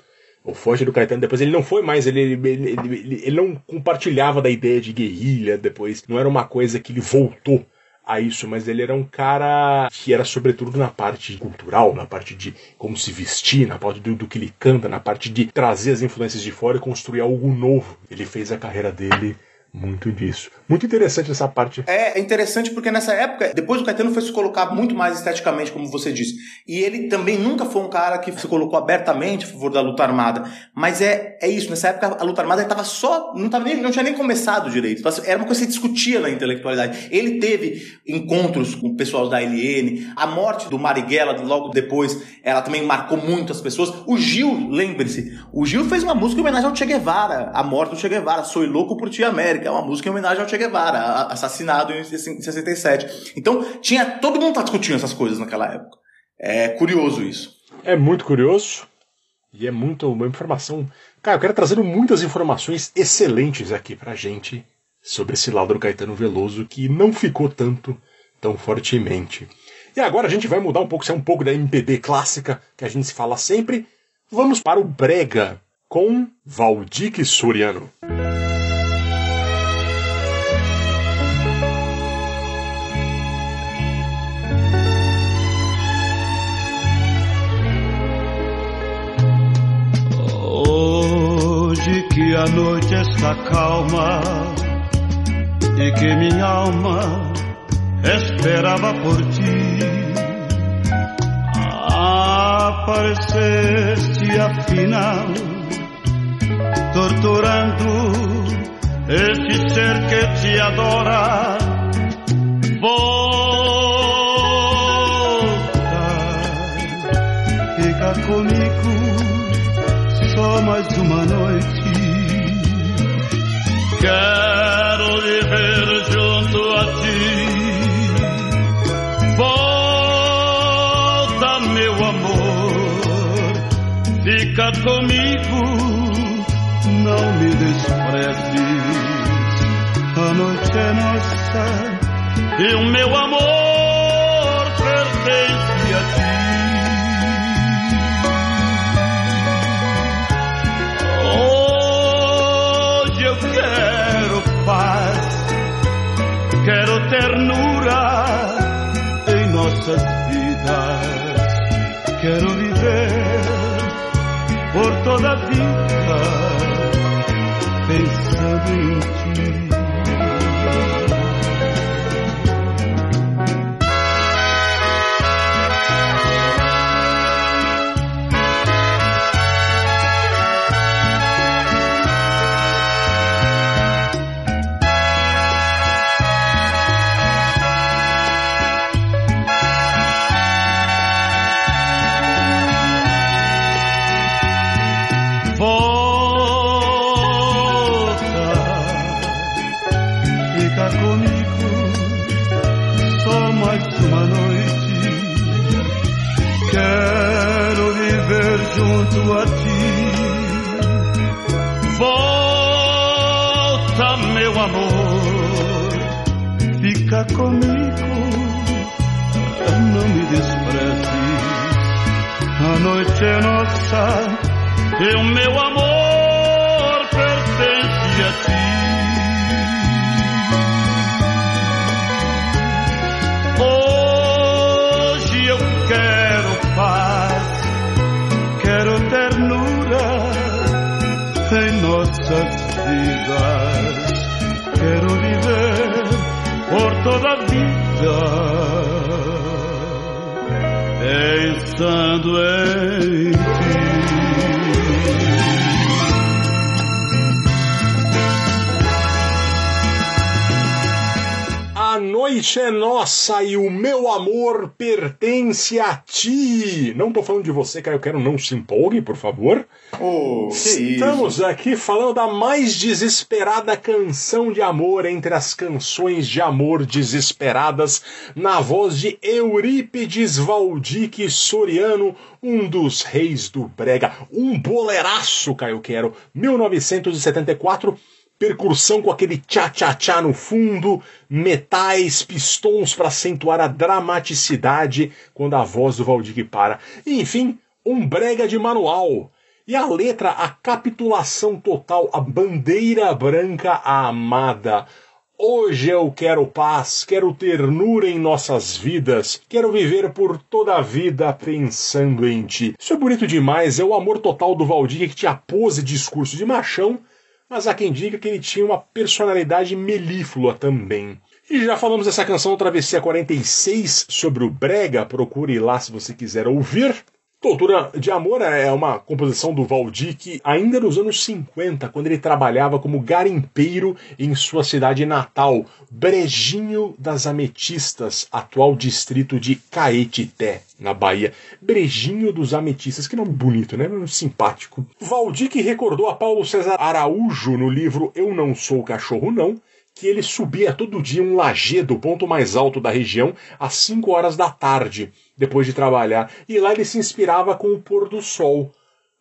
O Forte do Caetano, depois ele não foi mais, ele, ele, ele, ele, não compartilhava da ideia de guerrilha depois, não era uma coisa que ele voltou a isso, mas ele era um cara que era sobretudo na parte cultural, na parte de como se vestir, na parte do, do que ele canta, na parte de trazer as influências de fora e construir algo novo. Ele fez a carreira dele muito disso. Muito interessante essa parte. É, é interessante porque nessa época, depois o Caetano foi se colocar muito mais esteticamente, como você disse. E ele também nunca foi um cara que se colocou abertamente a favor da luta armada. Mas é, é isso, nessa época a luta armada estava só. Não, tava nem, não tinha nem começado direito. Era uma coisa que se discutia na intelectualidade. Ele teve encontros com o pessoal da LN. A morte do Marighella, logo depois, ela também marcou muito as pessoas. O Gil, lembre-se, o Gil fez uma música em homenagem ao Che Guevara, a morte do Che Guevara. Sou louco por ti, América é uma música em homenagem ao Che Guevara, assassinado em 67. Então, tinha todo mundo tá discutindo essas coisas naquela época. É curioso isso. É muito curioso e é muito uma informação. Cara, eu quero trazer muitas informações excelentes aqui pra gente sobre esse lado do Caetano Veloso que não ficou tanto tão fortemente. E agora a gente vai mudar um pouco, ser um pouco da MPB clássica que a gente se fala sempre. Vamos para o Brega com Valdir Soriano. Que a noite está calma e que minha alma esperava por ti, apareceste afinal, torturando este ser que te adora. Volta, fica comigo só mais uma noite. Quero viver junto a ti. Volta, meu amor, fica comigo, não me desprezes. A noite é nossa e o meu amor toda a vida pensando em ti. A ti. Volta, meu amor, fica comigo. Não me desprezes. A noite é nossa e o meu amor toda a vida, pensando em noite é nossa e o meu amor pertence a ti. Não tô falando de você, Caio Quero, não se empolgue, por favor. Oh, Estamos aqui falando da mais desesperada canção de amor entre as canções de amor desesperadas, na voz de Eurípides Valdique Soriano, um dos reis do brega, um boleraço, Caio Quero, 1974, percussão com aquele tchá-tchá-tchá no fundo, metais, pistões para acentuar a dramaticidade quando a voz do Valdir para. Enfim, um brega de manual. E a letra, a capitulação total, a bandeira branca a amada. Hoje eu quero paz, quero ternura em nossas vidas, quero viver por toda a vida pensando em ti. Isso é bonito demais, é o amor total do Valdir que tinha pose e discurso de machão, mas há quem diga que ele tinha uma personalidade melíflua também. E já falamos dessa canção Travessia 46 sobre o Brega, procure lá se você quiser ouvir. Tortura de Amor é uma composição do Valdir ainda nos anos 50, quando ele trabalhava como garimpeiro em sua cidade natal, Brejinho das Ametistas, atual distrito de Caetité, na Bahia. Brejinho dos Ametistas, que nome bonito, né? Simpático. Valdir recordou a Paulo César Araújo no livro Eu Não Sou Cachorro Não, que ele subia todo dia um lajedo, o ponto mais alto da região, às 5 horas da tarde, depois de trabalhar, e lá ele se inspirava com o pôr do sol.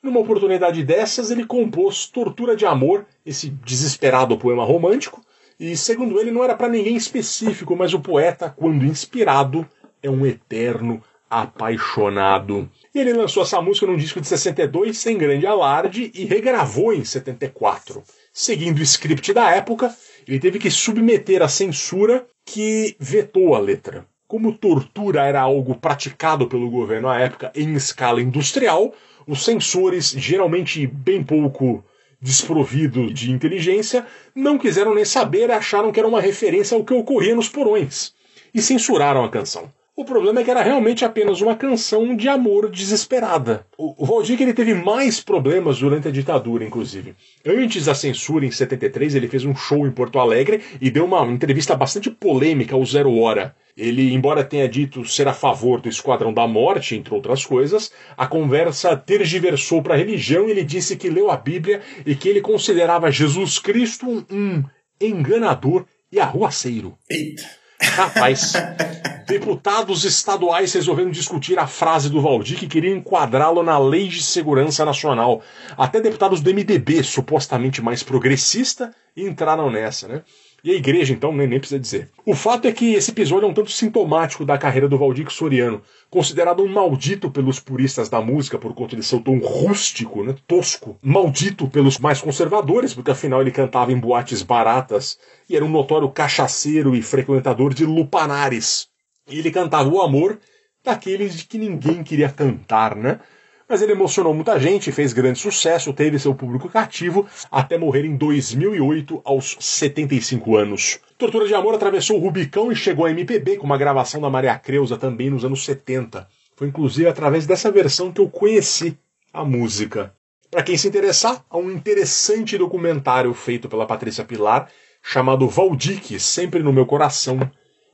Numa oportunidade dessas, ele compôs Tortura de Amor, esse desesperado poema romântico, e segundo ele não era para ninguém específico, mas o poeta, quando inspirado, é um eterno apaixonado. E ele lançou essa música num disco de 62 sem grande alarde e regravou em 74. Seguindo o script da época, ele teve que submeter a censura que vetou a letra. Como tortura era algo praticado pelo governo à época em escala industrial, os censores, geralmente bem pouco desprovidos de inteligência, não quiseram nem saber e acharam que era uma referência ao que ocorria nos porões. E censuraram a canção. O problema é que era realmente apenas uma canção de amor desesperada. O Valdir ele teve mais problemas durante a ditadura, inclusive. Antes da censura, em 73, ele fez um show em Porto Alegre e deu uma entrevista bastante polêmica ao Zero Hora. Ele, embora tenha dito ser a favor do Esquadrão da Morte, entre outras coisas, a conversa tergiversou para a religião e ele disse que leu a Bíblia e que ele considerava Jesus Cristo um, enganador e arruaceiro. Eita. Rapaz, deputados estaduais resolveram discutir a frase do Valdir que queria enquadrá-lo na Lei de Segurança Nacional. Até deputados do MDB, supostamente mais progressista, entraram nessa, né? E a igreja, então, nem, nem precisa dizer. O fato é que esse episódio é um tanto sintomático da carreira do Valdir Soriano, considerado um maldito pelos puristas da música por conta de seu tom rústico, né, tosco. Maldito pelos mais conservadores, porque afinal ele cantava em boates baratas e era um notório cachaceiro e frequentador de lupanares. E ele cantava o amor daqueles de que ninguém queria cantar, né? Mas ele emocionou muita gente, fez grande sucesso, teve seu público cativo, até morrer em 2008, aos 75 anos. Tortura de Amor atravessou o Rubicão e chegou à MPB, com uma gravação da Maria Creuza também nos anos 70. Foi inclusive através dessa versão que eu conheci a música. Para quem se interessar, há um interessante documentário feito pela Patrícia Pilar, chamado Valdique, Sempre no Meu Coração,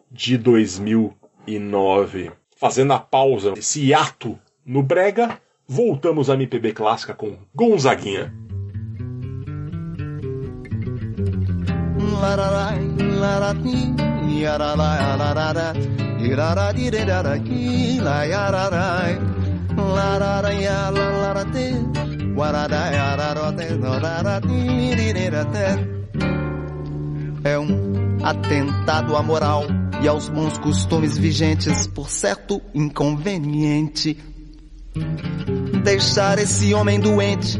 de 2009. Fazendo a pausa, esse hiato no Brega, voltamos à MPB clássica com Gonzaguinha. É um atentado à moral e aos bons costumes vigentes por certo inconveniente. Deixar esse homem doente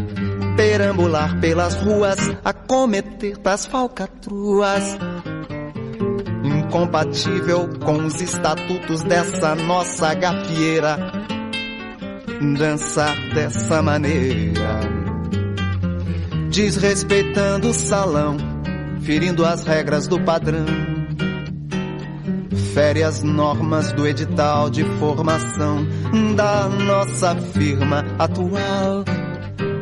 perambular pelas ruas a cometer tais falcatruas. Incompatível com os estatutos dessa nossa gafieira. Dançar dessa maneira. Desrespeitando o salão, ferindo as regras do padrão. Fere as normas do edital de formação da nossa firma atual.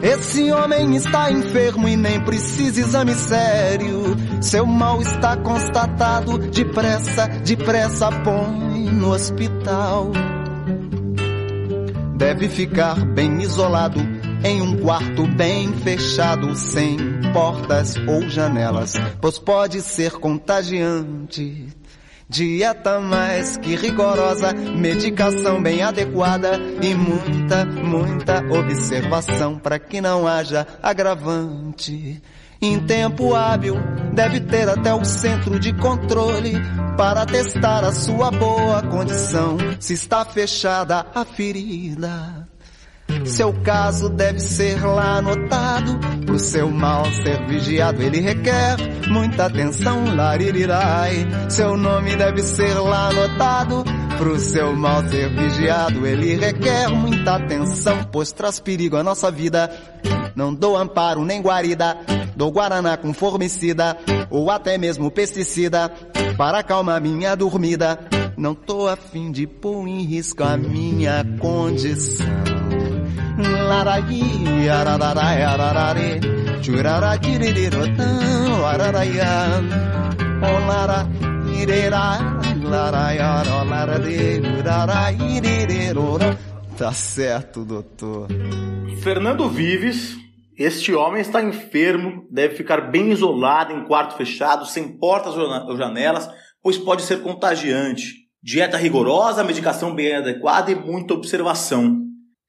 Esse homem está enfermo e nem precisa exame sério. Seu mal está constatado, depressa, depressa põe no hospital. Deve ficar bem isolado em um quarto bem fechado, sem portas ou janelas, pois pode ser contagiante. Dieta mais que rigorosa, medicação bem adequada e muita, muita observação para que não haja agravante. Em tempo hábil, deve ter até o centro de controle para testar a sua boa condição, se está fechada a ferida. Seu caso deve ser lá anotado, pro seu mal ser vigiado, ele requer muita atenção, laririrai. Seu nome deve ser lá anotado, pro seu mal ser vigiado, ele requer muita atenção, pois traz perigo à nossa vida. Não dou amparo nem guarida, dou guaraná com formicida, ou até mesmo pesticida, para acalmar minha dormida. Não tô afim de pôr em risco a minha condição. Larari, arararai, ararari, churaratirirotão, araraia, olara, irera, laraia, olarade, urarairirerora. Tá certo, doutor. Fernando Vives, este homem está enfermo, deve ficar bem isolado em quarto fechado, sem portas ou janelas, pois pode ser contagiante. Dieta rigorosa, medicação bem adequada e muita observação.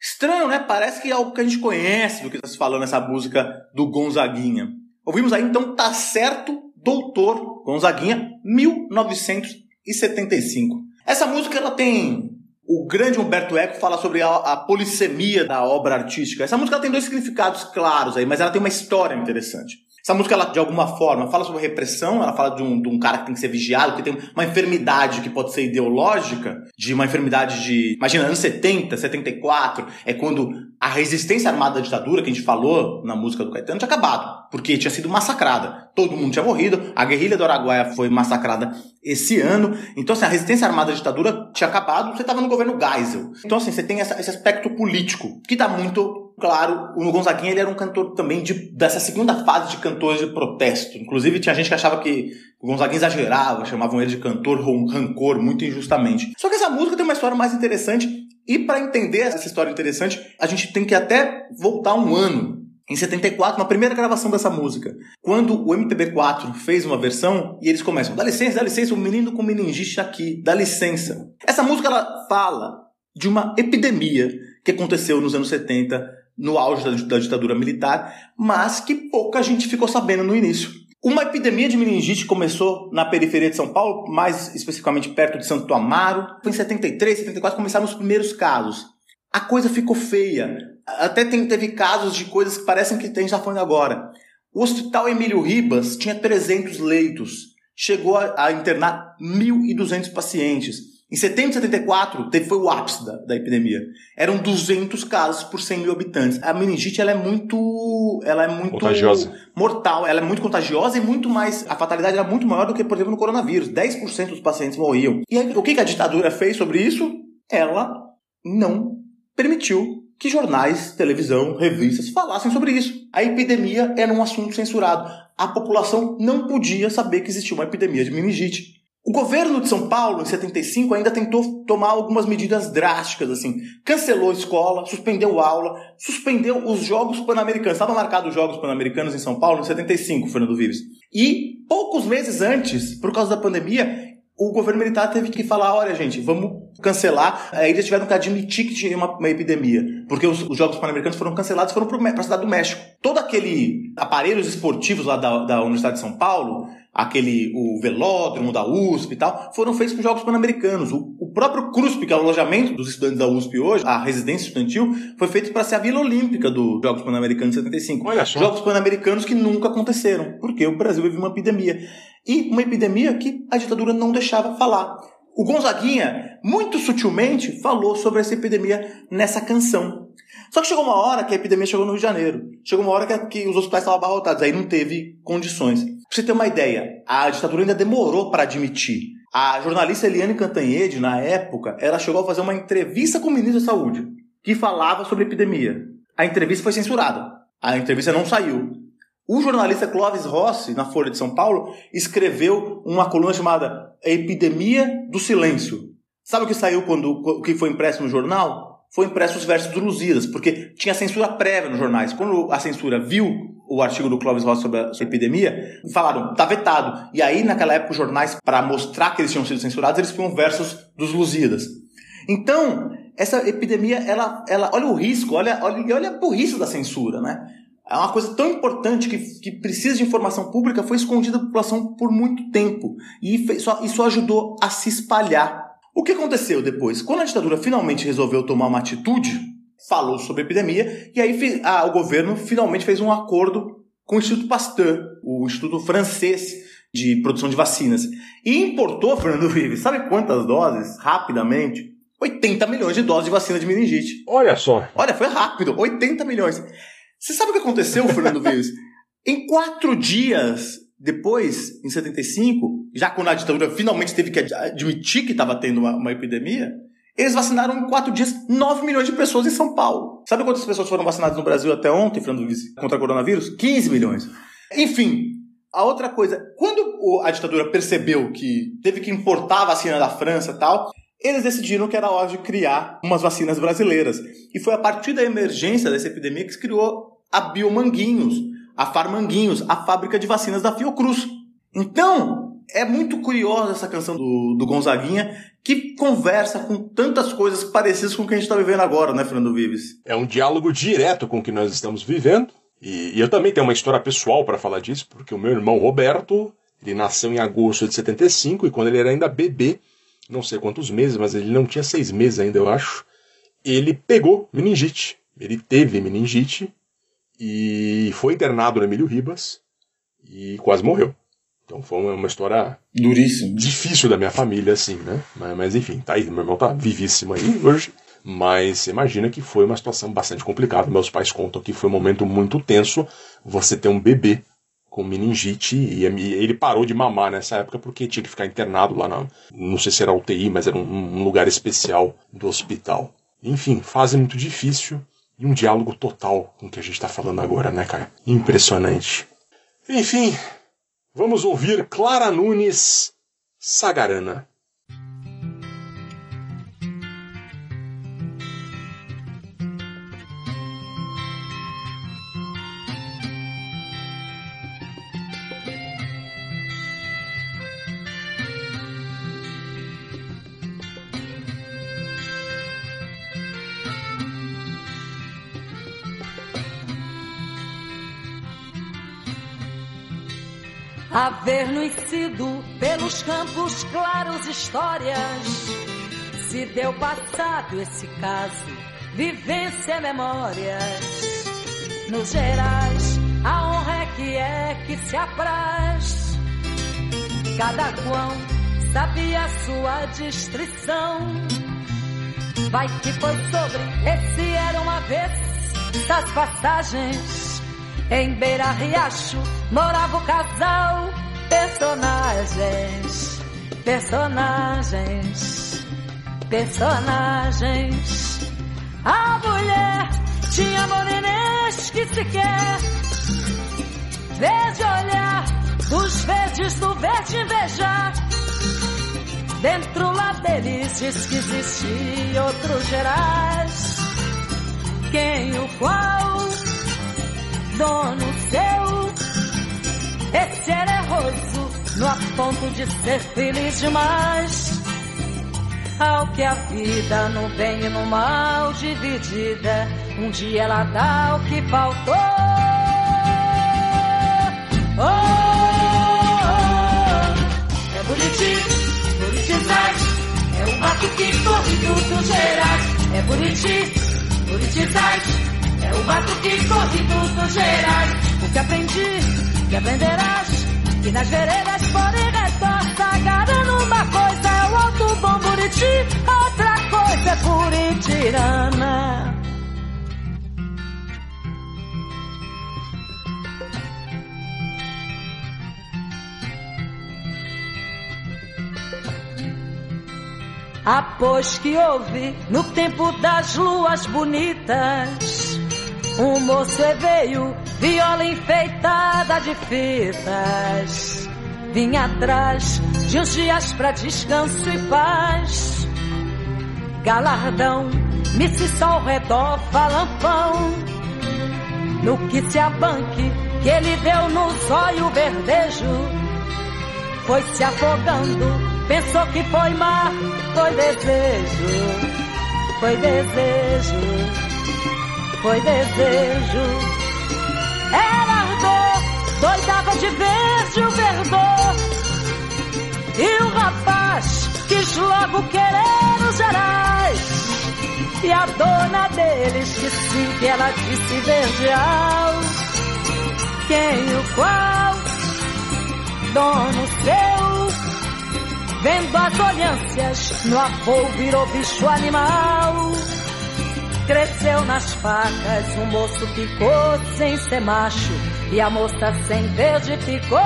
Estranho, né? Parece que é algo que a gente conhece do que está se falando nessa música do Gonzaguinha. Ouvimos aí então Tá Certo, Doutor Gonzaguinha, 1975. Essa música ela tem o grande Humberto Eco fala sobre a, a, polissemia da obra artística. Essa música tem dois significados claros aí, mas ela tem uma história interessante. Essa música, ela, de alguma forma, fala sobre repressão, ela fala de um, de um cara que tem que ser vigiado, que tem uma enfermidade que pode ser ideológica, de uma enfermidade de. Imagina, anos 70, 74, é quando a resistência armada da ditadura, que a gente falou na música do Caetano, tinha acabado, porque tinha sido massacrada. Todo mundo tinha morrido, a guerrilha do Araguaia foi massacrada esse ano. Então, assim, a resistência armada da ditadura tinha acabado, você estava no governo Geisel. Então, assim, você tem essa, esse aspecto político, que está muito claro, o Gonzaguinha ele era um cantor também de, dessa segunda fase de cantores de protesto. Inclusive, tinha gente que achava que o Gonzaguinha exagerava, chamavam ele de cantor rancor, muito injustamente. Só que essa música tem uma história mais interessante, e para entender essa história interessante, a gente tem que até voltar um ano. Em 74, na primeira gravação dessa música, quando o MPB4 fez uma versão e eles começam: dá licença, dá licença, o menino com meningite aqui, dá licença. Essa música ela fala de uma epidemia que aconteceu nos anos 70 no auge da, da ditadura militar, mas que pouca gente ficou sabendo no início. Uma epidemia de meningite começou na periferia de São Paulo, mais especificamente perto de Santo Amaro. Foi em 73, 74 começaram os primeiros casos. A coisa ficou feia. Até tem, teve casos de coisas que parecem que gente está falando agora. O Hospital Emílio Ribas tinha 300 leitos. Chegou a, a internar 1.200 pacientes. Em setembro de 74, teve, foi o ápice da, da, epidemia. Eram 200 casos por 100 mil habitantes. A meningite ela é muito, ela é muito contagiosa. mortal, ela é muito contagiosa e muito mais, a fatalidade era muito maior do que, por exemplo, no coronavírus. 10% dos pacientes morriam. E aí, o que a ditadura fez sobre isso? Ela não permitiu que jornais, televisão, revistas falassem sobre isso. A epidemia era um assunto censurado. A população não podia saber que existia uma epidemia de meningite. O governo de São Paulo, em 75, ainda tentou tomar algumas medidas drásticas, assim. Cancelou a escola, suspendeu aula, suspendeu os Jogos Pan-Americanos. Estavam marcados os Jogos Pan-Americanos em São Paulo em 75, Fernando Vives. E poucos meses antes, por causa da pandemia, o governo militar teve que falar: olha, gente, vamos cancelar. Aí eles tiveram que admitir que tinha uma, uma epidemia, porque os, os Jogos Pan-Americanos foram cancelados e foram para a cidade do México. Todo aquele aparelhos esportivos lá da, da Universidade de São Paulo, aquele o velódromo da USP e tal, foram feitos para os Jogos Pan-Americanos. O, o próprio CRUSP, que é o alojamento dos estudantes da USP hoje, a residência estudantil, foi feito para ser a Vila Olímpica dos Jogos Pan-Americanos de 75. Olha só. Jogos Pan-Americanos que nunca aconteceram, porque o Brasil vive uma epidemia. E uma epidemia que a ditadura não deixava falar. O Gonzaguinha, muito sutilmente, falou sobre essa epidemia nessa canção. Só que chegou uma hora que a epidemia chegou no Rio de Janeiro. Chegou uma hora que, que os hospitais estavam abarrotados, aí não teve condições. Pra você ter uma ideia, a ditadura ainda demorou para admitir. A jornalista Eliane Cantanhede, na época, ela chegou a fazer uma entrevista com o ministro da Saúde, que falava sobre epidemia. A entrevista foi censurada. A entrevista não saiu. O jornalista Clóvis Rossi, na Folha de São Paulo, escreveu uma coluna chamada A Epidemia do Silêncio. Sabe o que saiu quando o que foi impresso no jornal? Foi impresso os versos do Lusíadas, porque tinha censura prévia nos jornais. Quando a censura viu o artigo do Clóvis Rossi sobre a, epidemia, falaram, tá vetado. E aí, naquela época, os jornais, para mostrar que eles tinham sido censurados, eles punham versos dos Lusíadas. Então, essa epidemia, ela, ela, olha o risco, olha, olha, olha a burrice da censura, né? É uma coisa tão importante que, que precisa de informação pública, foi escondida da população por muito tempo. E fez, só, isso ajudou a se espalhar. O que aconteceu depois? Quando a ditadura finalmente resolveu tomar uma atitude, falou sobre a epidemia, e aí ah, o governo finalmente fez um acordo com o Instituto Pasteur, o Instituto Francês de Produção de Vacinas. E importou, Fernando Vives, sabe quantas doses? Rapidamente. 80 milhões de doses de vacina de meningite. Olha só. Olha, foi rápido. 80 milhões. Você sabe o que aconteceu, Fernando Vives? Em quatro dias depois, em 75, já quando a ditadura finalmente teve que ad- admitir que estava tendo uma, uma epidemia, eles vacinaram em quatro dias 9 milhões de pessoas em São Paulo. Sabe quantas pessoas foram vacinadas no Brasil até ontem, Fernando Vives, contra o coronavírus? 15 milhões. Enfim, a outra coisa, quando a ditadura percebeu que teve que importar a vacina da França e tal, eles decidiram que era hora de criar umas vacinas brasileiras. E foi a partir da emergência dessa epidemia que se criou a Biomanguinhos, a Farmanguinhos, a fábrica de vacinas da Fiocruz. Então, é muito curiosa essa canção do, do Gonzaguinha, que conversa com tantas coisas parecidas com o que a gente está vivendo agora, né, Fernando Vives? É um diálogo direto com o que nós estamos vivendo. E, e eu também tenho uma história pessoal para falar disso, porque o meu irmão Roberto, ele nasceu em agosto de 75 e quando ele era ainda bebê, não sei quantos meses, mas ele não tinha seis meses ainda, eu acho, ele pegou meningite. Ele teve meningite e foi internado no Emílio Ribas e quase morreu. Então foi uma, história Duríssimo. difícil da minha família, assim, né? Mas, mas, enfim, tá aí, meu irmão tá vivíssimo aí hoje. Mas você imagina que foi uma situação bastante complicada. Meus pais contam que foi um momento muito tenso você ter um bebê com meningite e e ele parou de mamar nessa época porque tinha que ficar internado lá na. Não sei se era UTI, mas era um, um lugar especial do hospital. Enfim, fase muito difícil e um diálogo total com o que a gente tá falando agora, né, cara? Impressionante. Enfim, vamos ouvir Clara Nunes Sagarana. Haver nos sido pelos campos claros histórias, se deu passado esse caso, vivência memórias. Nos gerais, a honra é que é que se apraz. Cada qual sabia sua distrição. Vai que foi sobre esse era uma vez das passagens. Em Beira Riacho morava o casal. Personagens, personagens, personagens. A mulher tinha morenês que sequer verde olhar dos verdes do verde invejar. Dentro lá deles diz que existia outros gerais. Quem o qual dono seu, esse erroso, no a ponto de ser feliz demais. Ao que a vida no bem e no mal dividida, um dia ela dá o que faltou. Oh, oh, oh. é bonitinho, politizante, é o mato que corre tudo gerais. É bonitinho, politizante, é o mato que corre tudo gerais. O que aprendi, que aprenderás, que nas veredas por em agarrando uma coisa é o alto bom Buriti, outra coisa é Buritirana. Após que houve no tempo das luas bonitas, um moço veio, viola enfeitada de fitas, vinha atrás de uns dias pra descanso e paz. Galardão, missa ao redor, falampão, no que se abanque que ele deu no zóio verdejo, foi se afogando Pensou que foi mar, foi desejo, foi desejo, foi desejo. Era ardor, doidava de verde o verdor. E o rapaz quis logo querer os gerais. E a dona deles que sim, que ela disse verdeal. Quem o qual, dono seu Vendo as olhâncias, no avô virou bicho animal. Cresceu nas facas, o moço ficou sem ser macho e a moça sem verde ficou.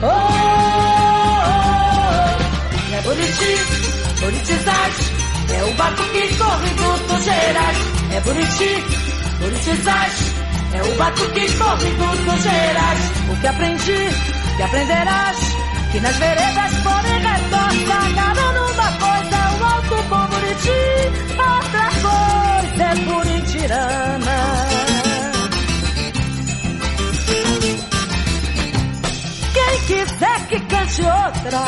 Oh, oh, oh. É bonitinho, politizante, é o barco que corre do gerais. É bonitinho, politizante, é o barco que corre do gerais. O que aprendi que aprenderás que nas veredas por em redor cada o bom Buriti, outra coisa é Buritirana. Quem quiser que cante outra,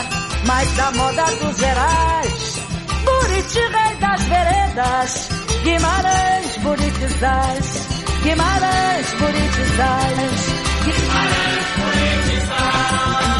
mais da moda dos gerais, Buriti, rei das veredas, Guimarães, Buritizais, Guimarães, Buritizais, Guimarães, Buritizais.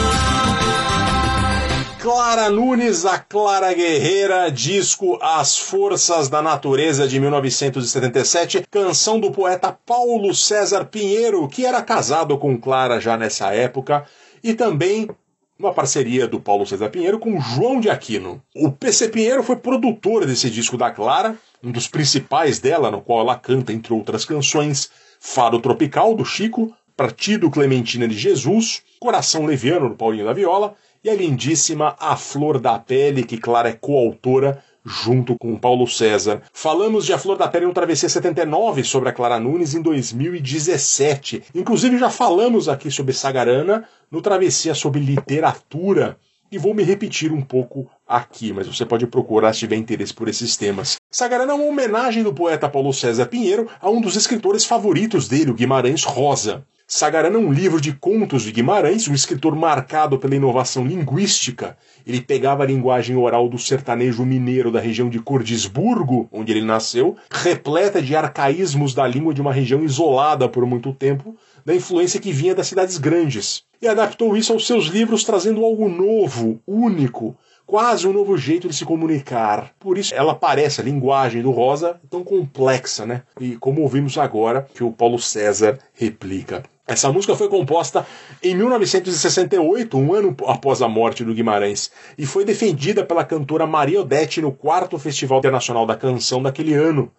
Clara Nunes, a Clara Guerreira, disco As Forças da Natureza de 1977, canção do poeta Paulo César Pinheiro, que era casado com Clara já nessa época, e também uma parceria do Paulo César Pinheiro com João de Aquino. O PC Pinheiro foi produtor desse disco da Clara, um dos principais dela, no qual ela canta, entre outras canções, Fado Tropical, do Chico, Partido Clementina de Jesus, Coração Leviano, do Paulinho da Viola, e a lindíssima A Flor da Pele, que Clara é coautora junto com Paulo César. Falamos de A Flor da Pele no Travessia 79 sobre a Clara Nunes em 2017. Inclusive já falamos aqui sobre Sagarana no Travessia sobre literatura. E vou me repetir um pouco aqui, mas você pode procurar se tiver interesse por esses temas. Sagarana é uma homenagem do poeta Paulo César Pinheiro a um dos escritores favoritos dele, o Guimarães Rosa. Sagarana é um livro de contos de Guimarães, um escritor marcado pela inovação linguística. Ele pegava a linguagem oral do sertanejo mineiro da região de Cordisburgo, onde ele nasceu, repleta de arcaísmos da língua de uma região isolada por muito tempo, da influência que vinha das cidades grandes. E adaptou isso aos seus livros, trazendo algo novo, único, quase um novo jeito de se comunicar. Por isso ela parece, a linguagem do Rosa, tão complexa, né? E como ouvimos agora, que o Paulo César replica. Essa música foi composta em 1968, um ano após a morte do Guimarães, e foi defendida pela cantora Maria Odete no quarto Festival Internacional da Canção daquele ano.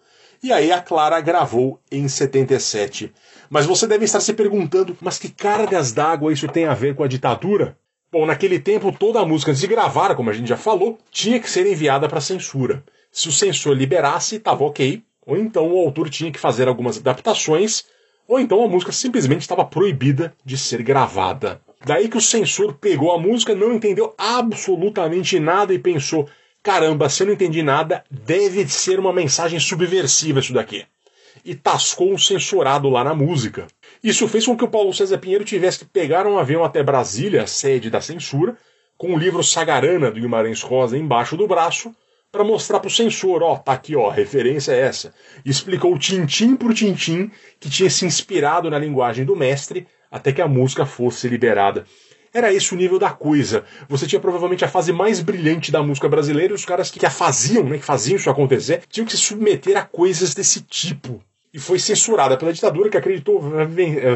E aí a Clara gravou em 77. Mas você deve estar se perguntando, mas que cargas d'água isso tem a ver com a ditadura? Bom, naquele tempo toda a música antes de gravar, como a gente já falou, tinha que ser enviada para censura. Se o censor liberasse, estava ok, ou então o autor tinha que fazer algumas adaptações ou então a música simplesmente estava proibida de ser gravada. Daí que o censor pegou a música, não entendeu absolutamente nada e pensou: caramba, se eu não entendi nada, deve ser uma mensagem subversiva isso daqui. E tascou um censurado lá na música. Isso fez com que o Paulo César Pinheiro tivesse que pegar um avião até Brasília, sede da censura, com o livro Sagarana do Guimarães Rosa embaixo do braço, para mostrar para o censor, ó, tá aqui, ó, a referência é essa. E explicou tintim por tintim que tinha se inspirado na linguagem do mestre até que a música fosse liberada. Era esse o nível da coisa. Você tinha provavelmente a fase mais brilhante da música brasileira e os caras que a faziam, né, que faziam isso acontecer, tinham que se submeter a coisas desse tipo. E foi censurada pela ditadura que acreditou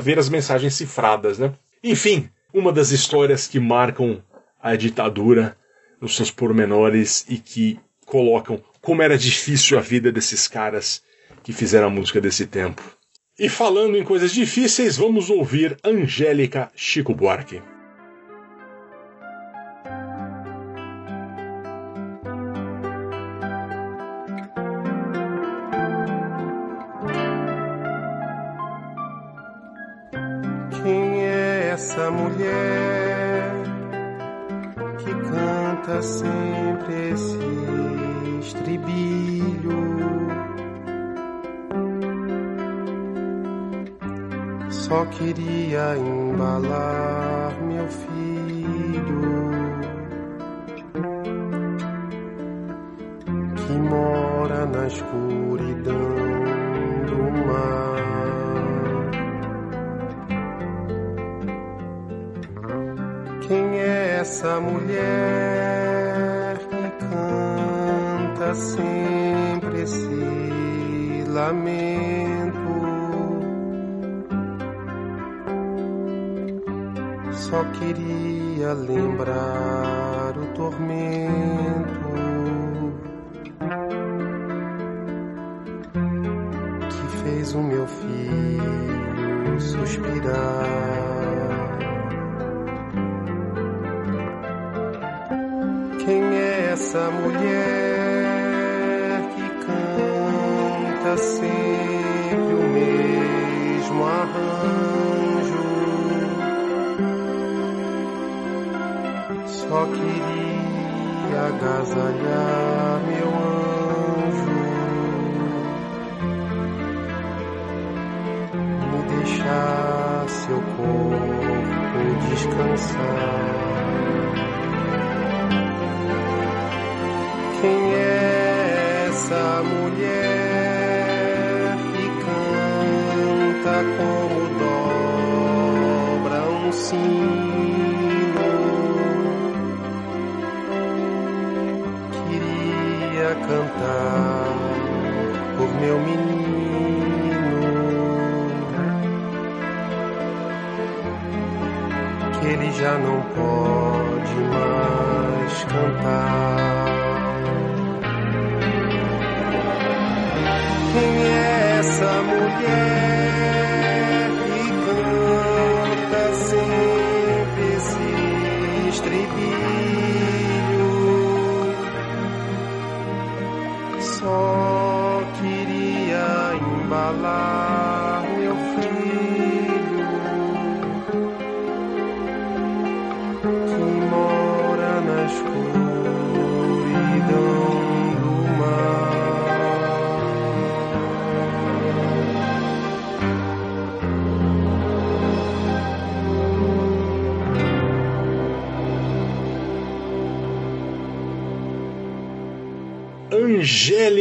ver as mensagens cifradas, né? Enfim, uma das histórias que marcam a ditadura nos seus pormenores e que colocam como era difícil a vida desses caras que fizeram a música desse tempo. E falando em coisas difíceis, vamos ouvir Angélica Chico Buarque. Quem é essa mulher que canta sempre esse estribilho? Só queria embalar meu filho que mora na escuridão do mar. Quem é essa mulher sempre esse lamento? Só queria lembrar o tormento que fez o meu filho suspirar. Quem é essa mulher sempre o mesmo arranjo? Só queria agasalhar meu anjo, me deixar seu corpo descansar. Como dobra um sino? Queria cantar por meu menino, que ele já não pode mais cantar. Quem é essa mulher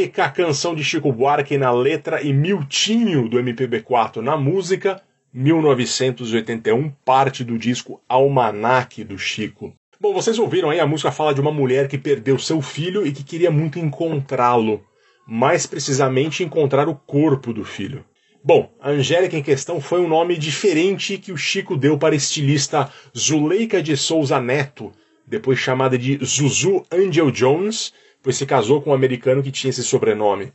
Angélica, canção de Chico Buarque na letra e Miltinho do MPB4 na música, 1981, parte do disco Almanac do Chico. Bom, vocês ouviram aí, a música fala de uma mulher que perdeu seu filho e que queria muito encontrá-lo. Mais precisamente, encontrar o corpo do filho. Bom, a Angélica em questão foi um nome diferente que o Chico deu para a estilista Zuleika de Souza Neto, depois chamada de Zuzu Angel Jones, pois se casou com um americano que tinha esse sobrenome.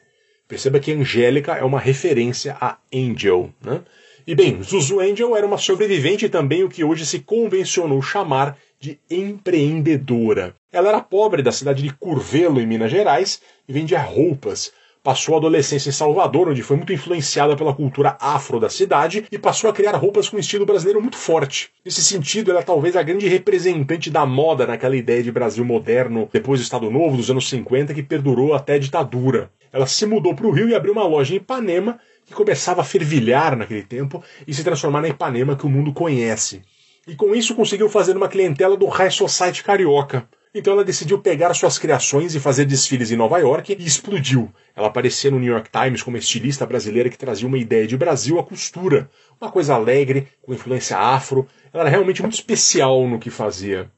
Perceba que Angélica é uma referência a Angel. Né? E bem, Zuzu Angel era uma sobrevivente e também o que hoje se convencionou chamar de empreendedora. Ela era pobre da cidade de Curvelo, em Minas Gerais, e vendia roupas. Passou a adolescência em Salvador, onde foi muito influenciada pela cultura afro da cidade e passou a criar roupas com estilo brasileiro muito forte. Nesse sentido, ela é talvez a grande representante da moda naquela ideia de Brasil moderno, depois do Estado Novo, dos anos 50, que perdurou até a ditadura. Ela se mudou para o Rio e abriu uma loja em Ipanema, que começava a fervilhar naquele tempo e se transformar na Ipanema que o mundo conhece. E com isso conseguiu fazer uma clientela do high society carioca. Então ela decidiu pegar suas criações e fazer desfiles em Nova York e explodiu. Ela aparecia no New York Times como estilista brasileira que trazia uma ideia de Brasil à costura. Uma coisa alegre, com influência afro. Ela era realmente muito especial no que fazia.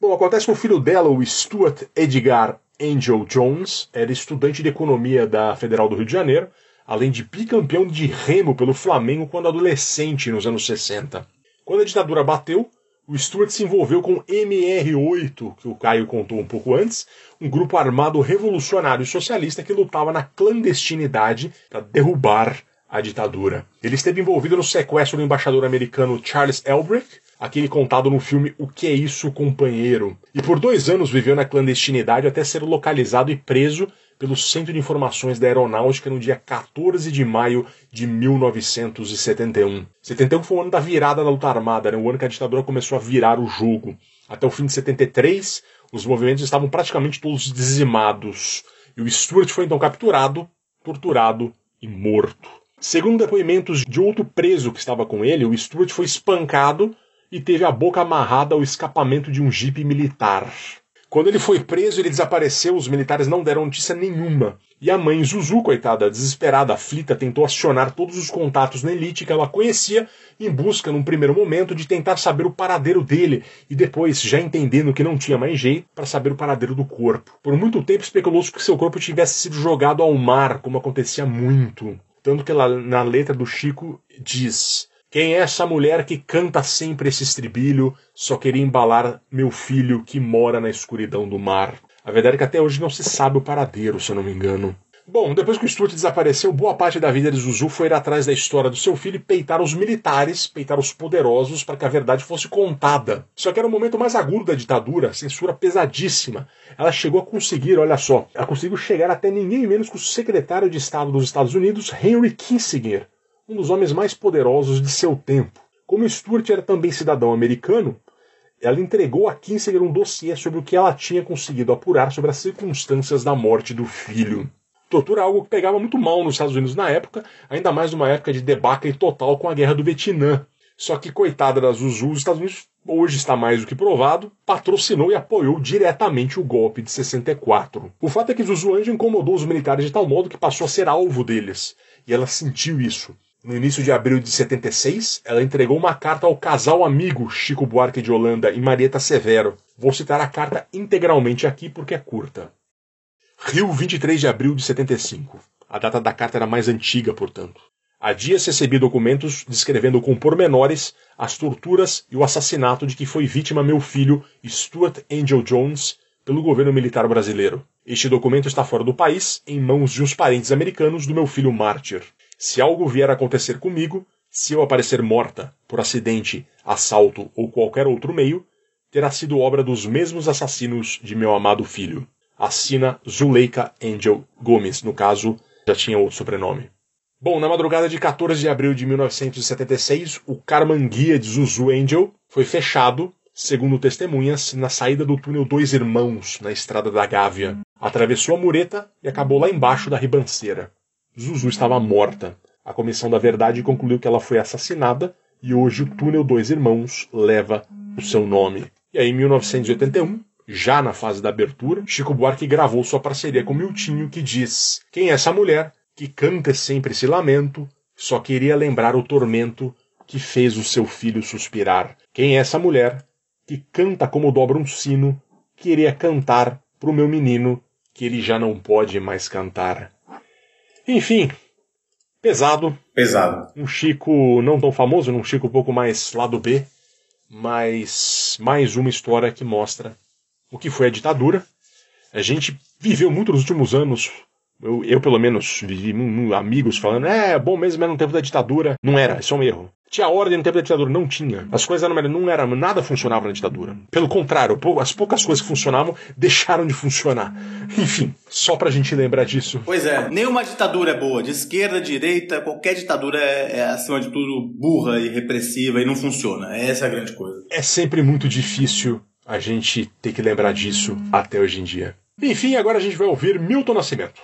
Bom, acontece que o filho dela, o Stuart Edgar Angel Jones, era estudante de economia da Federal do Rio de Janeiro, além de bicampeão de remo pelo Flamengo quando adolescente nos anos 60. Quando a ditadura bateu, o Stuart se envolveu com o MR8, que o Caio contou um pouco antes, um grupo armado revolucionário socialista que lutava na clandestinidade para derrubar a ditadura. Ele esteve envolvido no sequestro do embaixador americano Charles Elbrick, aquele contado no filme O Que É Isso, Companheiro. E por dois anos viveu na clandestinidade até ser localizado e preso pelo Centro de Informações da Aeronáutica no dia 14 de maio de 1971. 71 foi o ano da virada da luta armada, né? o ano que a ditadura começou a virar o jogo. Até o fim de 73, os movimentos estavam praticamente todos dizimados. E o Stuart foi então capturado, torturado e morto. Segundo depoimentos de outro preso que estava com ele, o Stuart foi espancado e teve a boca amarrada ao escapamento de um jipe militar. Quando ele foi preso, ele desapareceu, os militares não deram notícia nenhuma. E a mãe Zuzu, coitada, desesperada, aflita, tentou acionar todos os contatos na elite que ela conhecia, em busca, num primeiro momento, de tentar saber o paradeiro dele, e depois, já entendendo que não tinha mais jeito, para saber o paradeiro do corpo. Por muito tempo especulou-se que seu corpo tivesse sido jogado ao mar, como acontecia muito. Tanto que ela, na letra do Chico diz: quem é essa mulher que canta sempre esse estribilho? Só queria embalar meu filho que mora na escuridão do mar. A verdade é que até hoje não se sabe o paradeiro, se eu não me engano. Bom, depois que o Stuart desapareceu, boa parte da vida de Zuzu foi ir atrás da história do seu filho e peitar os militares, peitar os poderosos, para que a verdade fosse contada. Só que era o momento mais agudo da ditadura, censura pesadíssima. Ela chegou a conseguir, olha só, ela conseguiu chegar até ninguém menos que o secretário de Estado dos Estados Unidos, Henry Kissinger, um dos homens mais poderosos de seu tempo. Como Stuart era também cidadão americano, ela entregou a Kinsinger um dossiê sobre o que ela tinha conseguido apurar sobre as circunstâncias da morte do filho. Tortura é algo que pegava muito mal nos Estados Unidos na época, ainda mais numa época de debacle total com a guerra do Vietnã. Só que, coitada da Zuzu, os Estados Unidos, hoje está mais do que provado, patrocinou e apoiou diretamente o golpe de 64. O fato é que Zuzu Anjo incomodou os militares de tal modo que passou a ser alvo deles. E ela sentiu isso. No início de abril de 76, ela entregou uma carta ao casal amigo Chico Buarque de Holanda e Marieta Severo. Vou citar a carta integralmente aqui porque é curta. Rio, 23 de abril de 75. A data da carta era mais antiga, portanto. Há dias recebi documentos descrevendo com pormenores as torturas e o assassinato de que foi vítima meu filho, Stuart Angel Jones, pelo governo militar brasileiro. Este documento está fora do país, em mãos de uns parentes americanos do meu filho mártir. Se algo vier a acontecer comigo, se eu aparecer morta por acidente, assalto ou qualquer outro meio, terá sido obra dos mesmos assassinos de meu amado filho. Assina Zuleika Angel Gomes, no caso, já tinha outro sobrenome. Bom, na madrugada de 14 de abril de 1976, o Carmanguia de Zuzu Angel foi fechado, segundo testemunhas, na saída do túnel Dois Irmãos, na estrada da Gávea. Atravessou a mureta e acabou lá embaixo da ribanceira. Zuzu estava morta. A Comissão da Verdade concluiu que ela foi assassinada e hoje o túnel Dois Irmãos leva o seu nome. E aí, em 1981, já na fase da abertura, Chico Buarque gravou sua parceria com Miltinho que diz: Quem é essa mulher que canta sempre esse lamento? Só queria lembrar o tormento que fez o seu filho suspirar. Quem é essa mulher que canta como dobra um sino? Queria cantar pro meu menino que ele já não pode mais cantar. Enfim, pesado. Pesado. Um Chico não tão famoso, um Chico um pouco mais lado B, mas mais uma história que mostra o que foi a ditadura. A gente viveu muito nos últimos anos. Eu, eu pelo menos, vivi amigos falando, é bom mesmo, era no tempo da ditadura. Não era, isso é um erro. Tinha ordem no tempo da ditadura, não tinha. As coisas não eram, não era, nada funcionava na ditadura. Pelo contrário, as poucas coisas que funcionavam deixaram de funcionar. Enfim, só pra gente lembrar disso. Pois é, nenhuma ditadura é boa. De esquerda, direita, qualquer ditadura é, é acima de tudo burra e repressiva e não funciona. Essa é a grande coisa. É sempre muito difícil a gente ter que lembrar disso até hoje em dia. Enfim, agora a gente vai ouvir Milton Nascimento.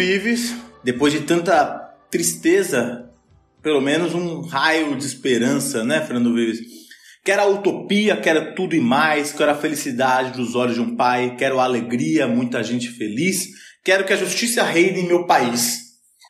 Vives, depois de tanta tristeza, pelo menos um raio de esperança, né, Fernando Vives? Quero a utopia, quero tudo e mais, quero a felicidade dos olhos de um pai, quero a alegria, muita gente feliz, quero que a justiça reine em meu país.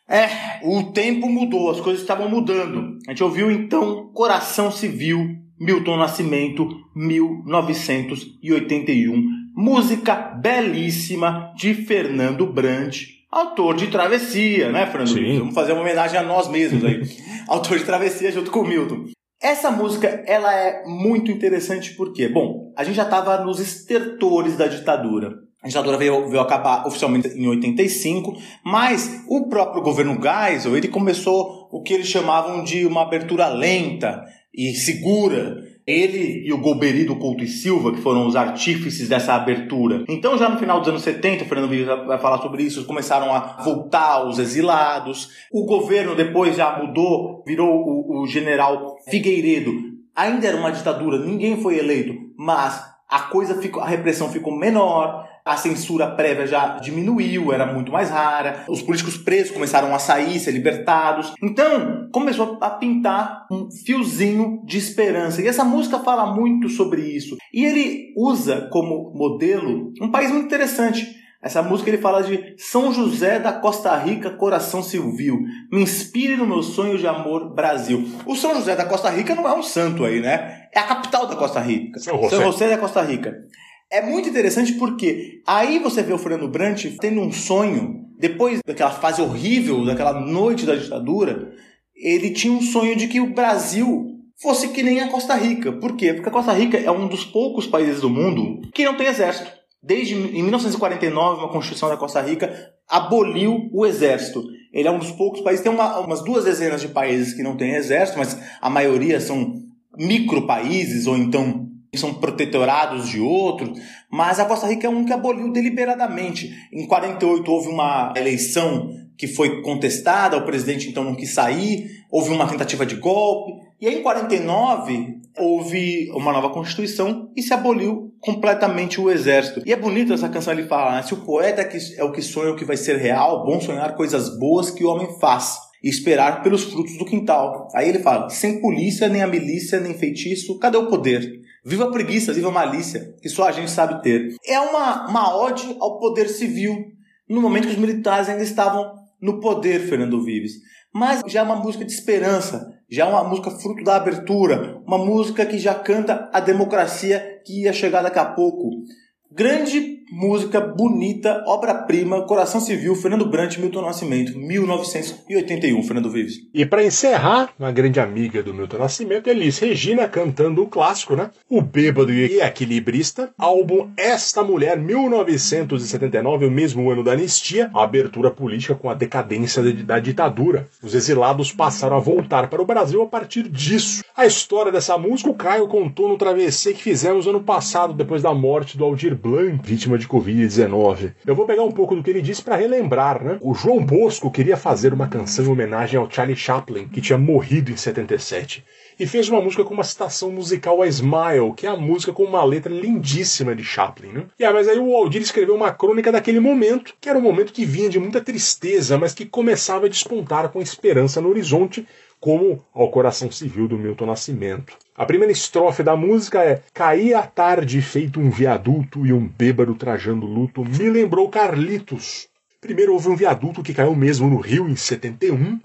É, o tempo mudou, as coisas estavam mudando. A gente ouviu então Coração Civil, Milton Nascimento, 1981. Música belíssima de Fernando Brant, autor de Travessia, né, Fernando? Sim. Vamos fazer uma homenagem a nós mesmos aí. autor de Travessia junto com o Milton. Essa música, ela é muito interessante porque, bom, a gente já estava nos estertores da ditadura. A ditadura veio, veio acabar oficialmente em 85, mas o próprio governo Geisel, ele começou o que eles chamavam de uma abertura lenta e segura. Ele e o Golbery do Couto e Silva, que foram os artífices dessa abertura. Então, já no final dos anos 70, o Fernando Vives vai falar sobre isso, começaram a voltar os exilados. O governo depois já mudou, virou o, o general Figueiredo. Ainda era uma ditadura, ninguém foi eleito, mas a coisa ficou, a repressão ficou menor, a censura prévia já diminuiu, era muito mais rara, os políticos presos começaram a sair, ser libertados. Então, começou a pintar um fiozinho de esperança. E essa música fala muito sobre isso. E ele usa como modelo um país muito interessante. Essa música ele fala de São José da Costa Rica, coração civil. Me inspire no meu sonho de amor, Brasil. O São José da Costa Rica não é um santo aí, né? É a capital da Costa Rica. São José. São José da Costa Rica. É muito interessante porque aí você vê o Fernando Brant tendo um sonho, depois daquela fase horrível, daquela noite da ditadura, ele tinha um sonho de que o Brasil fosse que nem a Costa Rica. Por quê? Porque a Costa Rica é um dos poucos países do mundo que não tem exército. Desde em 1949, uma Constituição da Costa Rica aboliu o exército. Ele é um dos poucos países, tem uma, umas duas dezenas de países que não têm exército, mas a maioria são micro países ou então são protetorados de outros, mas a Costa Rica é um que aboliu deliberadamente. Em 48 houve uma eleição que foi contestada, o presidente então não quis sair, houve uma tentativa de golpe, e aí em 49 houve uma nova constituição e se aboliu completamente o exército. E é bonito essa canção ele fala, né? se o poeta é é o que sonha o que vai ser real, bom sonhar coisas boas que o homem faz. E esperar pelos frutos do quintal. Aí ele fala: sem polícia, nem a milícia, nem feitiço, cadê o poder? Viva a preguiça, viva a malícia, que só a gente sabe ter. É uma, uma ode ao poder civil, no momento que os militares ainda estavam no poder, Fernando Vives. Mas já é uma música de esperança, já é uma música fruto da abertura, uma música que já canta a democracia que ia chegar daqui a pouco. Grande música, bonita, obra-prima, Coração Civil, Fernando Brant, Milton Nascimento, 1981, Fernando Vives. E para encerrar, uma grande amiga do Milton Nascimento, Elis Regina, cantando o clássico, né? O Bêbado e Equilibrista, álbum Esta Mulher, 1979, o mesmo ano da anistia, a abertura política com a decadência da ditadura. Os exilados passaram a voltar para o Brasil a partir disso. A história dessa música o Caio contou no travesseiro que fizemos ano passado, depois da morte do Aldir Blanc, vítima de Covid-19. Eu vou pegar um pouco do que ele disse para relembrar, né? O João Bosco queria fazer uma canção em homenagem ao Charlie Chaplin, que tinha morrido em 77 e fez uma música com uma citação musical a Smile, que é a música com uma letra lindíssima de Chaplin. Né? E, ah, mas aí o Aldir escreveu uma crônica daquele momento, que era um momento que vinha de muita tristeza, mas que começava a despontar com esperança no horizonte, como ao coração civil do Milton Nascimento. A primeira estrofe da música é Caí à tarde feito um viaduto e um bêbado trajando luto me lembrou Carlitos. Primeiro houve um viaduto que caiu mesmo no Rio em 71,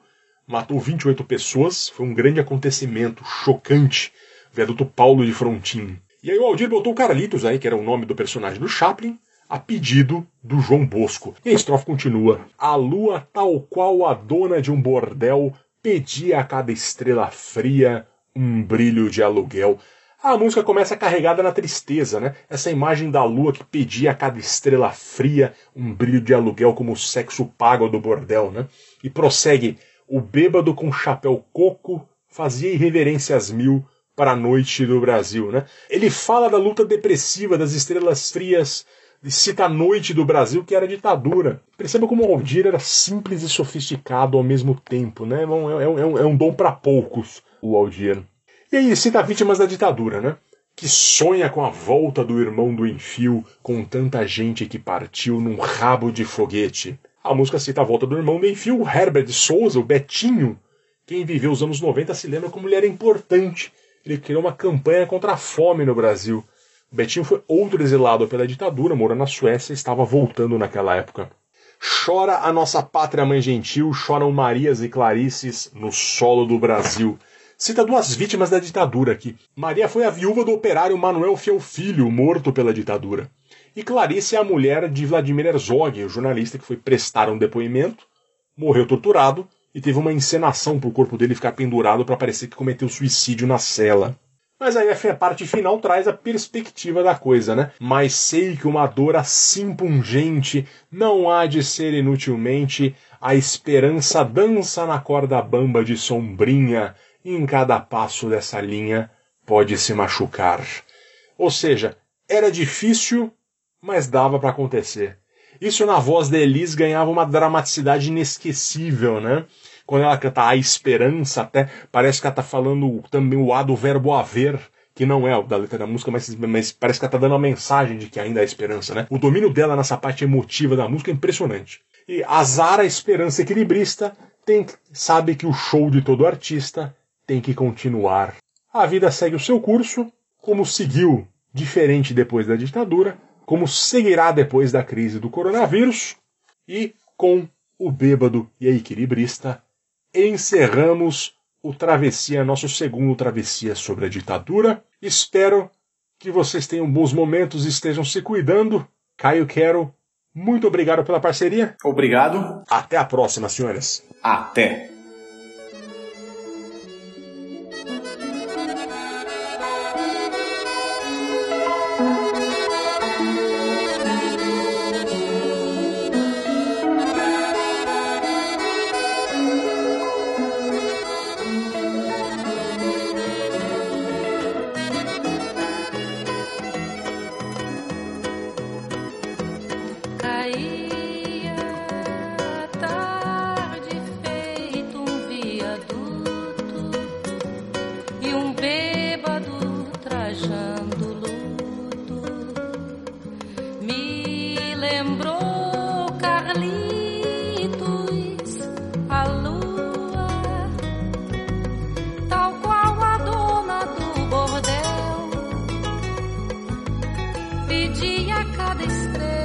matou 28 pessoas, foi um grande acontecimento, chocante. O viaduto Paulo de Frontin. E aí o Aldir botou Carlitos aí, que era o nome do personagem do Chaplin, a pedido do João Bosco. E a estrofe continua. A lua, tal qual a dona de um bordel, pedia a cada estrela fria um brilho de aluguel. A música começa carregada na tristeza, né? Essa imagem da lua que pedia a cada estrela fria um brilho de aluguel como o sexo pago do bordel, né? E prossegue o bêbado com chapéu coco fazia irreverências mil para a noite do Brasil. Né? Ele fala da luta depressiva das estrelas frias, cita a noite do Brasil, que era ditadura. Perceba como o Aldir era simples e sofisticado ao mesmo tempo. Né? É, um, é, um, é um dom para poucos, o Aldir. E aí cita vítimas da ditadura, né? que sonha com a volta do irmão do enfio, com tanta gente que partiu num rabo de foguete. A música cita a volta do irmão do Enfio, o Herbert Souza, o Betinho. Quem viveu os anos 90 se lembra como ele era importante. Ele criou uma campanha contra a fome no Brasil. Betinho foi outro exilado pela ditadura, morando na Suécia e estava voltando naquela época. Chora a nossa pátria mãe gentil, choram Marias e Clarices no solo do Brasil. Cita duas vítimas da ditadura aqui. Maria foi a viúva do operário Manuel Fiel Filho, morto pela ditadura. E Clarice é a mulher de Vladimir Herzog, o jornalista que foi prestar um depoimento, morreu torturado e teve uma encenação para o corpo dele ficar pendurado para parecer que cometeu suicídio na cela. Mas aí a parte final traz a perspectiva da coisa, né? Mas sei que uma dor assim pungente não há de ser inutilmente, a esperança dança na corda bamba de sombrinha, e em cada passo dessa linha pode se machucar. Ou seja, era difícil, mas dava para acontecer. Isso na voz da Elis ganhava uma dramaticidade inesquecível, né? Quando ela canta a esperança, até parece que ela tá falando também o A do verbo haver, que não é o da letra da música, mas, mas parece que ela tá dando a mensagem de que ainda há esperança, né? O domínio dela nessa parte emotiva da música é impressionante. E a Zara, esperança equilibrista, tem, sabe que o show de todo artista tem que continuar. A vida segue o seu curso, como seguiu, diferente depois da ditadura, como seguirá depois da crise do coronavírus e com o bêbado e a equilibrista encerramos o Travessia, nosso segundo Travessia sobre a ditadura. Espero que vocês tenham bons momentos e estejam se cuidando. Caio Quero, muito obrigado pela parceria. Obrigado. Até a próxima, senhoras. Até. pedia cada estrela.